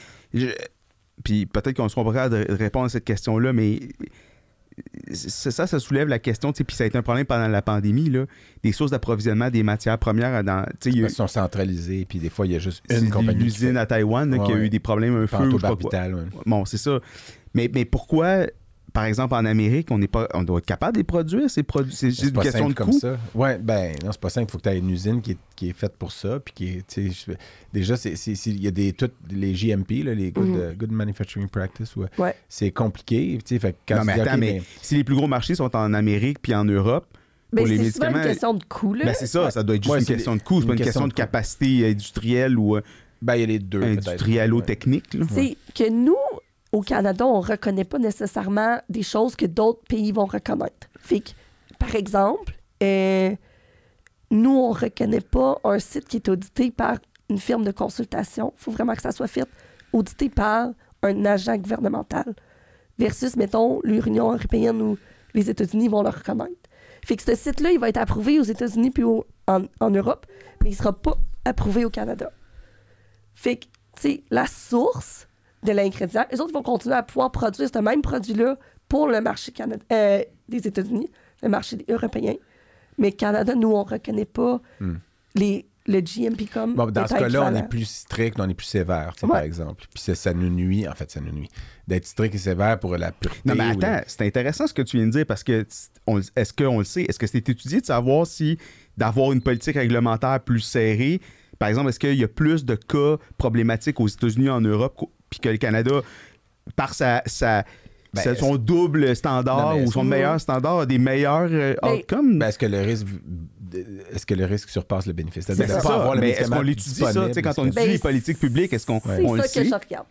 Puis peut-être qu'on ne sera pas capable de répondre à cette question-là, mais ça, ça soulève la question, puis ça a été un problème pendant la pandémie, là, des sources d'approvisionnement des matières premières dans... a Ils sont centralisés, puis des fois, il y a juste une compagnie. l'usine fait. à Taïwan là, Ouais, qui a ouais. eu des problèmes, un feu, ou je sais pas quoi. Pantobarbital, ouais. Bon, c'est ça. Mais, mais pourquoi, par exemple, en Amérique, on n'est pas, on doit être capable de les produire, ces produits? C'est juste une pas question simple de comme coût. ça. Ouais, ben non, c'est pas simple. Il faut que tu aies une usine qui est, qui est faite pour ça. Puis qui est, déjà, c'est, c'est- c'est- il y a des, toutes les GMP, là, les Good, Mhm. euh, good Manufacturing Practice. ouais. Ouais. C'est compliqué. tu sais, Fait quand Non, mais dis, attends, mais si les plus gros marchés sont en Amérique puis en Europe, Ben, c'est souvent une médicaments... question de coût, là. Ben, c'est ça, ça doit être juste Ouais, une question de coût, c'est pas une une question de capacité industrielle ou euh, ben, il y a les deux. là. C'est que nous, au Canada, on reconnaît pas nécessairement des choses que d'autres pays vont reconnaître. Fait que, par exemple, euh, nous, on reconnaît pas un site qui est audité par une firme de consultation. Il faut vraiment que ça soit fait audité par un agent gouvernemental. Versus, mettons, l'Union européenne ou les États-Unis vont le reconnaître. Fait que ce site-là, il va être approuvé aux États-Unis puis en Europe, mais il sera pas approuvé au Canada. Fait que, tu sais, la source de l'ingrédient, les autres vont continuer à pouvoir produire ce même produit-là pour le marché canada- euh, des États-Unis, le marché européen. Mais Canada, nous, on ne reconnaît pas Hmm. les, le GMP comme. Bon, dans ce cas-là, on est plus strict, on est plus sévère, Ouais. par exemple. Puis ça, ça nous nuit, en fait, ça nous nuit. D'être strict et sévère pour la pureté. Non, mais ou attends, c'est intéressant ce que tu viens de dire parce que est-ce qu'on le sait? Est-ce que c'est étudié de savoir si d'avoir une politique réglementaire plus serrée Par exemple, est-ce qu'il y a plus de cas problématiques aux États-Unis en Europe, qu'au- puis que le Canada, par sa, sa- Ben, sa- son double standard Non, ou son meilleur standard, a des meilleurs euh, Mais- outcomes? Ben, est-ce que le risque est-ce que le risque surpasse le bénéfice? Ben, c'est pas ça. avoir le Mais est-ce qu'on l'étudie ça? disponible, Tu sais, quand on étudie Ben, les politiques publiques, est-ce qu'on C'est on le ça que je regarde.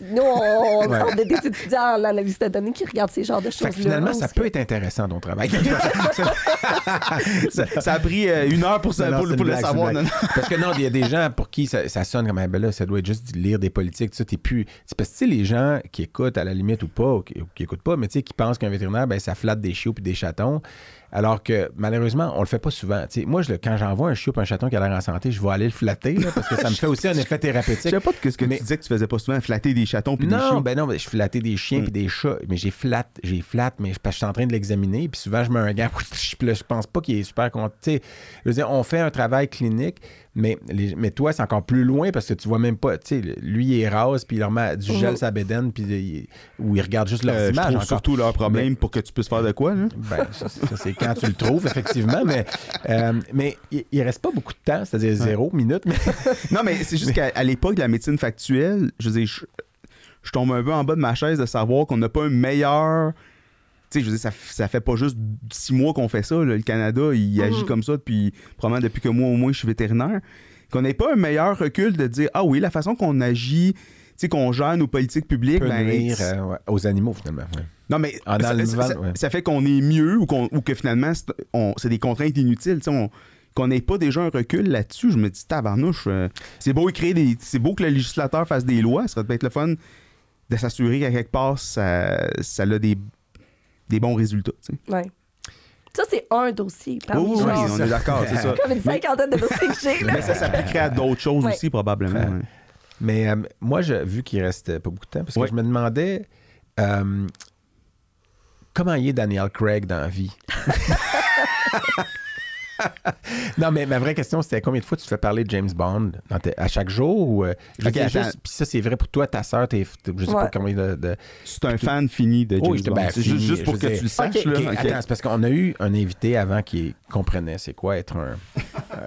Nous, on, on Ouais. a des étudiants en analyse de données qui regardent ces genres de choses-là. que finalement, ça peut que- être intéressant ton travail. ça, ça a pris euh, une heure pour, ça, Non, pour, le savoir. Non. Parce que non, il y a des gens pour qui ça, ça sonne comme, Ah, ben là, ça doit être juste lire des politiques. Tu sais, t'es plus. C'est parce que, tu sais, les gens qui écoutent à la limite ou pas, ou qui, ou qui écoutent pas, mais tu sais, qui pensent qu'un vétérinaire, ben, ça flatte des chiots puis des chatons. Alors que, malheureusement, on le fait pas souvent. Sais, moi, je, quand j'envoie un chiot un chaton qui a l'air en santé, je vais aller le flatter, là, parce que ça me fait aussi un effet Je thérapeutique. savais pas que ce que Mais- tu disais que tu faisais pas souvent, flatter des chatons puis des Non, chiens. ben non, ben, je flattais des chiens puis des chats, mais j'ai flatte, j'ai flatte, mais parce que je suis en train de l'examiner, puis souvent je mets un là, je pense pas qu'il est super content. Sais, je veux dire, on fait un travail clinique, mais, les- mais toi, c'est encore plus loin parce que tu vois même pas, tu sais, lui, il est rase, puis il leur met du gel Mhm. sa bédaine, puis il- ou il regarde juste leurs Euh, je images trouve encore. surtout leur problème pour que tu puisses faire de quoi. Là? Ben, ça, ça, c'est quand tu le trouves, effectivement, mais, euh, mais il, il reste pas beaucoup de temps, c'est-à-dire zéro minute, mais Non, mais c'est juste qu'à l'époque de la médecine factuelle, je veux dire, je, je tombe un peu en bas de ma chaise de savoir qu'on n'a pas un meilleur. Tu sais, je veux dire, ça, ça fait pas juste six mois qu'on fait ça. là. Le Canada, il agit comme ça depuis, probablement depuis que moi, au moins, je suis vétérinaire. Qu'on n'ait pas un meilleur recul de dire, ah oui, la façon qu'on agit, tu sais, qu'on gère nos politiques publiques, peut ben, nuire euh, ouais, aux animaux, finalement. ouais. non, mais En ça, ça- ça- ouais. ça fait qu'on est mieux ou, qu'on- ou que finalement, c'est des contraintes inutiles. tu sais, on- qu'on n'ait pas déjà un recul là-dessus, je me dis, tabarnouche, euh, c'est beau écrire des. C'est beau que le législateur fasse des lois, ça serait peut-être le fun de s'assurer qu'à quelque part, ça, ça a des, des bons résultats. tu sais. Ouais. Ça, c'est un dossier. Oui, Parmi oui, oui, on est d'accord, c'est ça. comme une cinquantaine de dossiers que j'ai. Mais ça s'appliquerait à d'autres choses Ouais. aussi, probablement. Ouais. ouais. Mais euh, moi, je, vu qu'il reste pas beaucoup de temps, parce que Ouais. je me demandais euh, comment il est Daniel Craig dans la vie? non, mais ma vraie question, c'était combien de fois tu te fais parler de James Bond dans tes- à chaque jour? Ou, euh, je veux Ok, dire, attends. juste- Puis ça, c'est vrai pour toi, ta soeur, t'es, t'es- je sais pas Ouais. combien de... de- C'est un fan fini de James Oui, j'étais Bond. C'est fini, juste, juste pour je que tu le saches. Ok, là. Ok. Attends, c'est parce qu'on a eu un invité avant qui comprenait c'est quoi être un,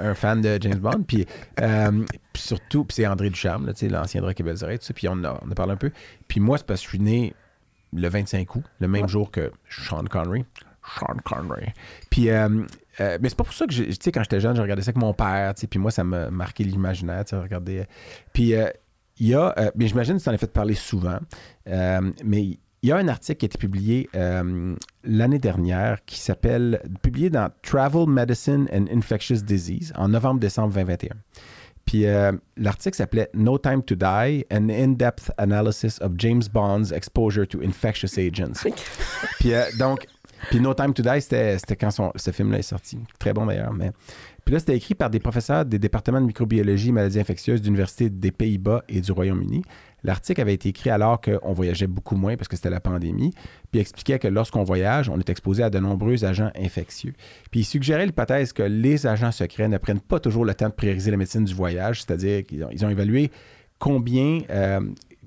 un fan de James Bond. Puis, euh, puis surtout, puis c'est André Ducharme, là, tu sais, l'ancien Rock et Belles Oreilles, tout ça. Puis on a, on a parlé un peu. Puis moi, c'est parce que je suis né le 25 août, le même jour que Sean Connery. Sean Connery. Puis, euh, euh, mais c'est pas pour ça que, tu sais, quand j'étais jeune, je regardais ça avec mon père, tu sais, puis moi, ça m'a marqué l'imaginaire, tu sais, regarder. Puis, euh, il y a, euh, mais j'imagine que tu en as fait parler souvent, euh, mais il y a un article qui a été publié l'année dernière qui s'appelle, publié dans Travel Medicine and Infectious Disease en novembre-décembre 2021. Puis euh, l'article s'appelait No Time to Die, an in-depth analysis of James Bond's exposure to infectious agents. Puis euh, donc, puis No Time to Die, c'était quand ce film-là est sorti. Très bon d'ailleurs. Mais... Puis là, c'était écrit par des professeurs des départements de microbiologie et maladies infectieuses d'universités des Pays-Bas et du Royaume-Uni. L'article avait été écrit alors qu'on voyageait beaucoup moins parce que c'était la pandémie. Puis expliquait que lorsqu'on voyage, on est exposé à de nombreux agents infectieux. Puis il suggérait l'hypothèse que les agents secrets ne prennent pas toujours le temps de prioriser la médecine du voyage, c'est-à-dire qu'ils ont, ils ont évalué combien euh,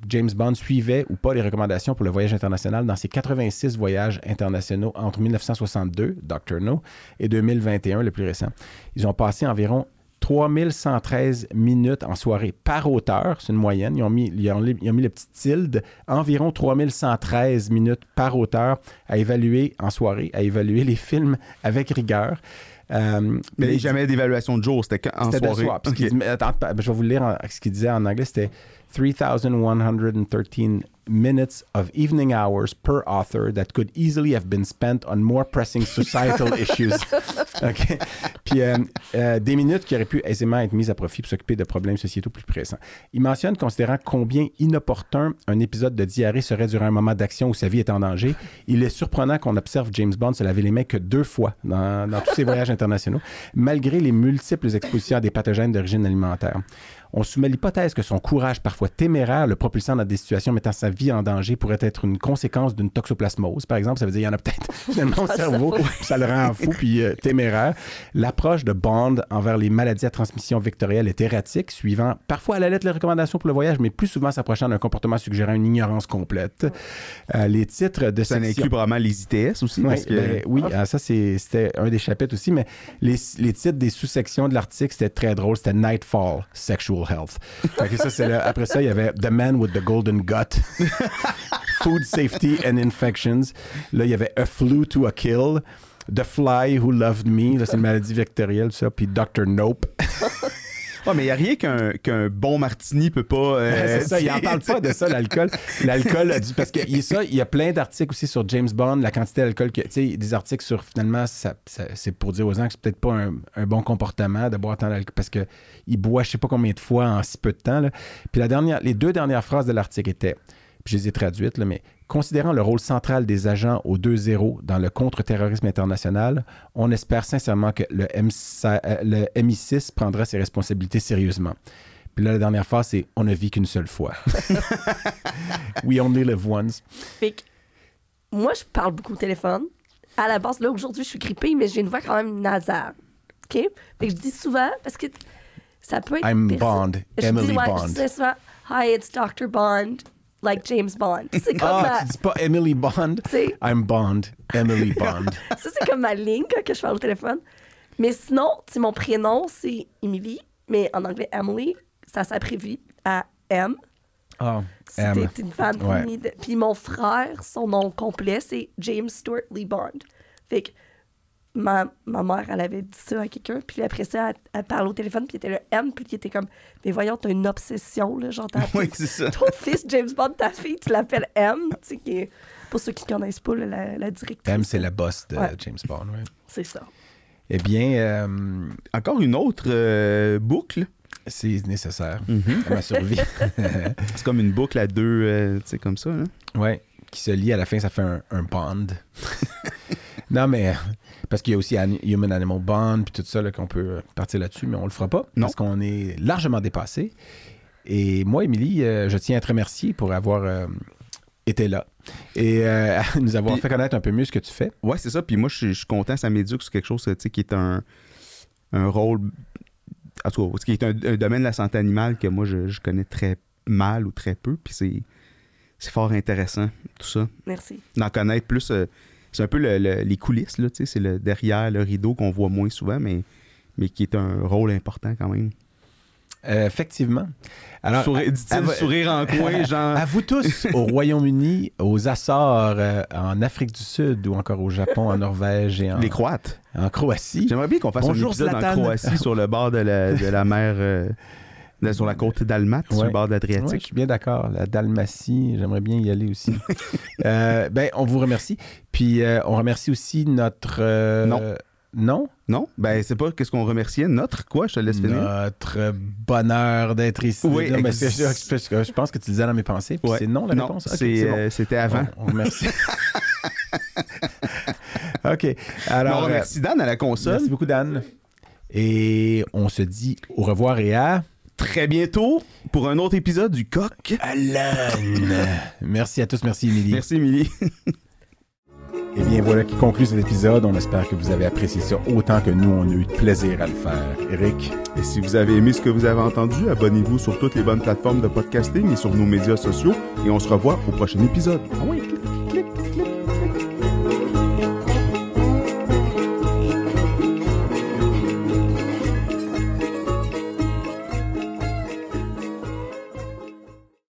James Bond suivait ou pas les recommandations pour le voyage international dans ses 86 voyages internationaux entre 1962, Dr. No, et 2021, le plus récent. Ils ont passé environ 3113 minutes en soirée par auteur, c'est une moyenne. Ils ont, mis, ils, ont, mis le petit tilde, environ 3113 minutes par auteur à évaluer en soirée, à évaluer les films avec rigueur. Euh, Mais les- jamais d'évaluation de jour, c'était en de soirée. soir. Dit- attends, je vais vous lire en- ce qu'il disait en anglais. C'était 3,113 minutes of evening hours per author that could easily have been spent on more pressing societal issues. OK? Puis euh, euh, des minutes qui auraient pu aisément être mises à profit pour s'occuper de problèmes sociétaux plus pressants. Il mentionne, considérant combien inopportun un épisode de diarrhée serait durant un moment d'action où sa vie est en danger, il est surprenant qu'on observe James Bond se laver les mains que deux fois dans, dans tous ses voyages internationaux, malgré les multiples expositions à des pathogènes d'origine alimentaire. On soumet l'hypothèse que son courage parfois téméraire, le propulsant dans des situations mettant sa vie en danger, pourrait être une conséquence d'une toxoplasmose. Par exemple, ça veut dire qu'il y en a peut-être finalement au Ah, ça cerveau, ça le rend fou puis euh, téméraire. L'approche de Bond envers les maladies à transmission vectorielle est erratique, suivant parfois à la lettre les recommandations pour le voyage, mais plus souvent s'approchant d'un comportement suggérant une ignorance complète. Euh, les titres de Ça section- inclut probablement les ITS aussi. oui, parce que... ben oui, ah, ça c'est- c'était un des chapitres aussi, mais les, les titres des sous-sections de l'article, c'était très drôle. C'était Nightfall, Sexual Health. Après ça, il y avait The Man with the Golden Gut, Food Safety and Infections. Là, il y avait A Flu to a Kill, The Fly Who Loved Me, c'est une maladie vectorielle, ça, puis Dr. Nope. Ah, mais il n'y a rien qu'un bon martini peut pas. euh, c'est ça, il n'en parle pas de ça, l'alcool. L'alcool, parce que il y a ça, il y a plein d'articles aussi sur James Bond, la quantité d'alcool, tu sais, des articles sur finalement, ça, ça- c'est pour dire aux gens que c'est peut-être pas un, un bon comportement de boire tant d'alcool, parce que il boit je sais pas combien de fois en si peu de temps. là. Puis la dernière, les deux dernières phrases de l'article étaient, puis je les ai traduites, là, mais considérant le rôle central des agents au 2-0 dans le contre-terrorisme international, on espère sincèrement que le, M5 euh, le MI6 prendra ses responsabilités sérieusement. Puis là, la dernière phrase, c'est On ne vit qu'une seule fois. We only live once. Fait que moi, je parle beaucoup au téléphone. À la base, là, aujourd'hui, je suis grippée, mais j'ai une voix quand même nasale. OK? Fait que je dis souvent, parce que ça peut être. I'm Bond, Je Emily dis, ouais, Bond. Je dis souvent, Hi, it's Dr. Bond, like James Bond. C'est comme, Ah, ma, tu dis pas Emily Bond? C'est- I'm Bond, Emily Bond. ça, c'est comme ma ligne quand que je parle au téléphone. Mais sinon, tu sais, mon prénom, c'est Emily, mais en anglais, Emily, ça s'abrevie à M. Ah, Si M. t'es une fan Ouais. finie de- Puis mon frère, son nom complet, c'est James Stuart Lee Bond. Fait que ma, ma mère, elle avait dit ça à quelqu'un, puis après ça, elle, elle parlait au téléphone, puis il était le M, puis il était comme, mais voyons, t'as une obsession, là, j'entends. Oui, c'est ça. Ton fils, James Bond, ta fille, tu l'appelles M, tu sais, qui est- pour ceux qui connaissent pas, là, la, la directrice. M, c'est la boss de Ouais. James Bond, oui. C'est ça. Eh bien, euh, Encore une autre euh, boucle. c'est nécessaire à ma survie. C'est comme une boucle à deux, euh, tu sais, comme ça. hein. Oui, qui se lie à la fin, ça fait un, un bond. non, mais parce qu'il y a aussi An- Human Animal Bond, puis tout ça, là, qu'on peut euh, partir là-dessus, mais on le fera pas Non. parce qu'on est largement dépassé. Et moi, Émilie, euh, je tiens à te remercier pour avoir euh, été là et euh, nous avoir Puis- fait connaître un peu mieux ce que tu fais. Ouais, c'est ça. Puis moi, je suis- je suis content, ça m'éduque sur quelque chose, tu sais, qui est un, un rôle. En tout cas, qui est un, un domaine de la santé animale que moi, je, je connais très mal ou très peu. Puis c'est, c'est fort intéressant, tout ça. Merci. D'en connaître plus. C'est un peu le- le- les coulisses, là, tu sais. C'est le derrière le rideau qu'on voit moins souvent, mais, mais qui est un rôle important quand même. Euh, effectivement. Alors, Sourire- à- sourire en coin, genre. À vous tous, au Royaume-Uni, aux Açores, euh, en Afrique du Sud ou encore au Japon, en Norvège et en, Les Croates. en Croatie. J'aimerais bien qu'on fasse Bonjour, un épisode Zlatan. en Croatie sur le bord de la, de la mer, euh, de- sur la côte d'Almat, sur Ouais. le bord de Ouais, je l'Adriatique. suis bien d'accord. La Dalmatie, j'aimerais bien y aller aussi. Euh, ben, on vous remercie. Puis, euh, on remercie aussi notre... euh, Non. Non? Non? Ben, c'est pas qu'est-ce qu'on remerciait. Notre quoi? Je te laisse finir. Notre bonheur d'être ici. Oui, Non, je, je- je pense que tu disais dans mes pensées. Puis Ouais. c'est non la non, réponse? Bon. euh, c'était avant. On, on remercie. OK. Alors, on remercie Dan à la console. merci beaucoup, Dan. Et on se dit au revoir et à... Très bientôt pour un autre épisode du Coq. Alan. merci à tous. Merci, Émilie. Merci, Émilie. Eh bien, voilà qui conclut cet épisode. On espère que vous avez apprécié ça autant que nous, on a eu de plaisir à le faire. Eric, Et si vous avez aimé ce que vous avez entendu, abonnez-vous sur toutes les bonnes plateformes de podcasting et sur nos médias sociaux. Et on se revoit au prochain épisode. ah oui,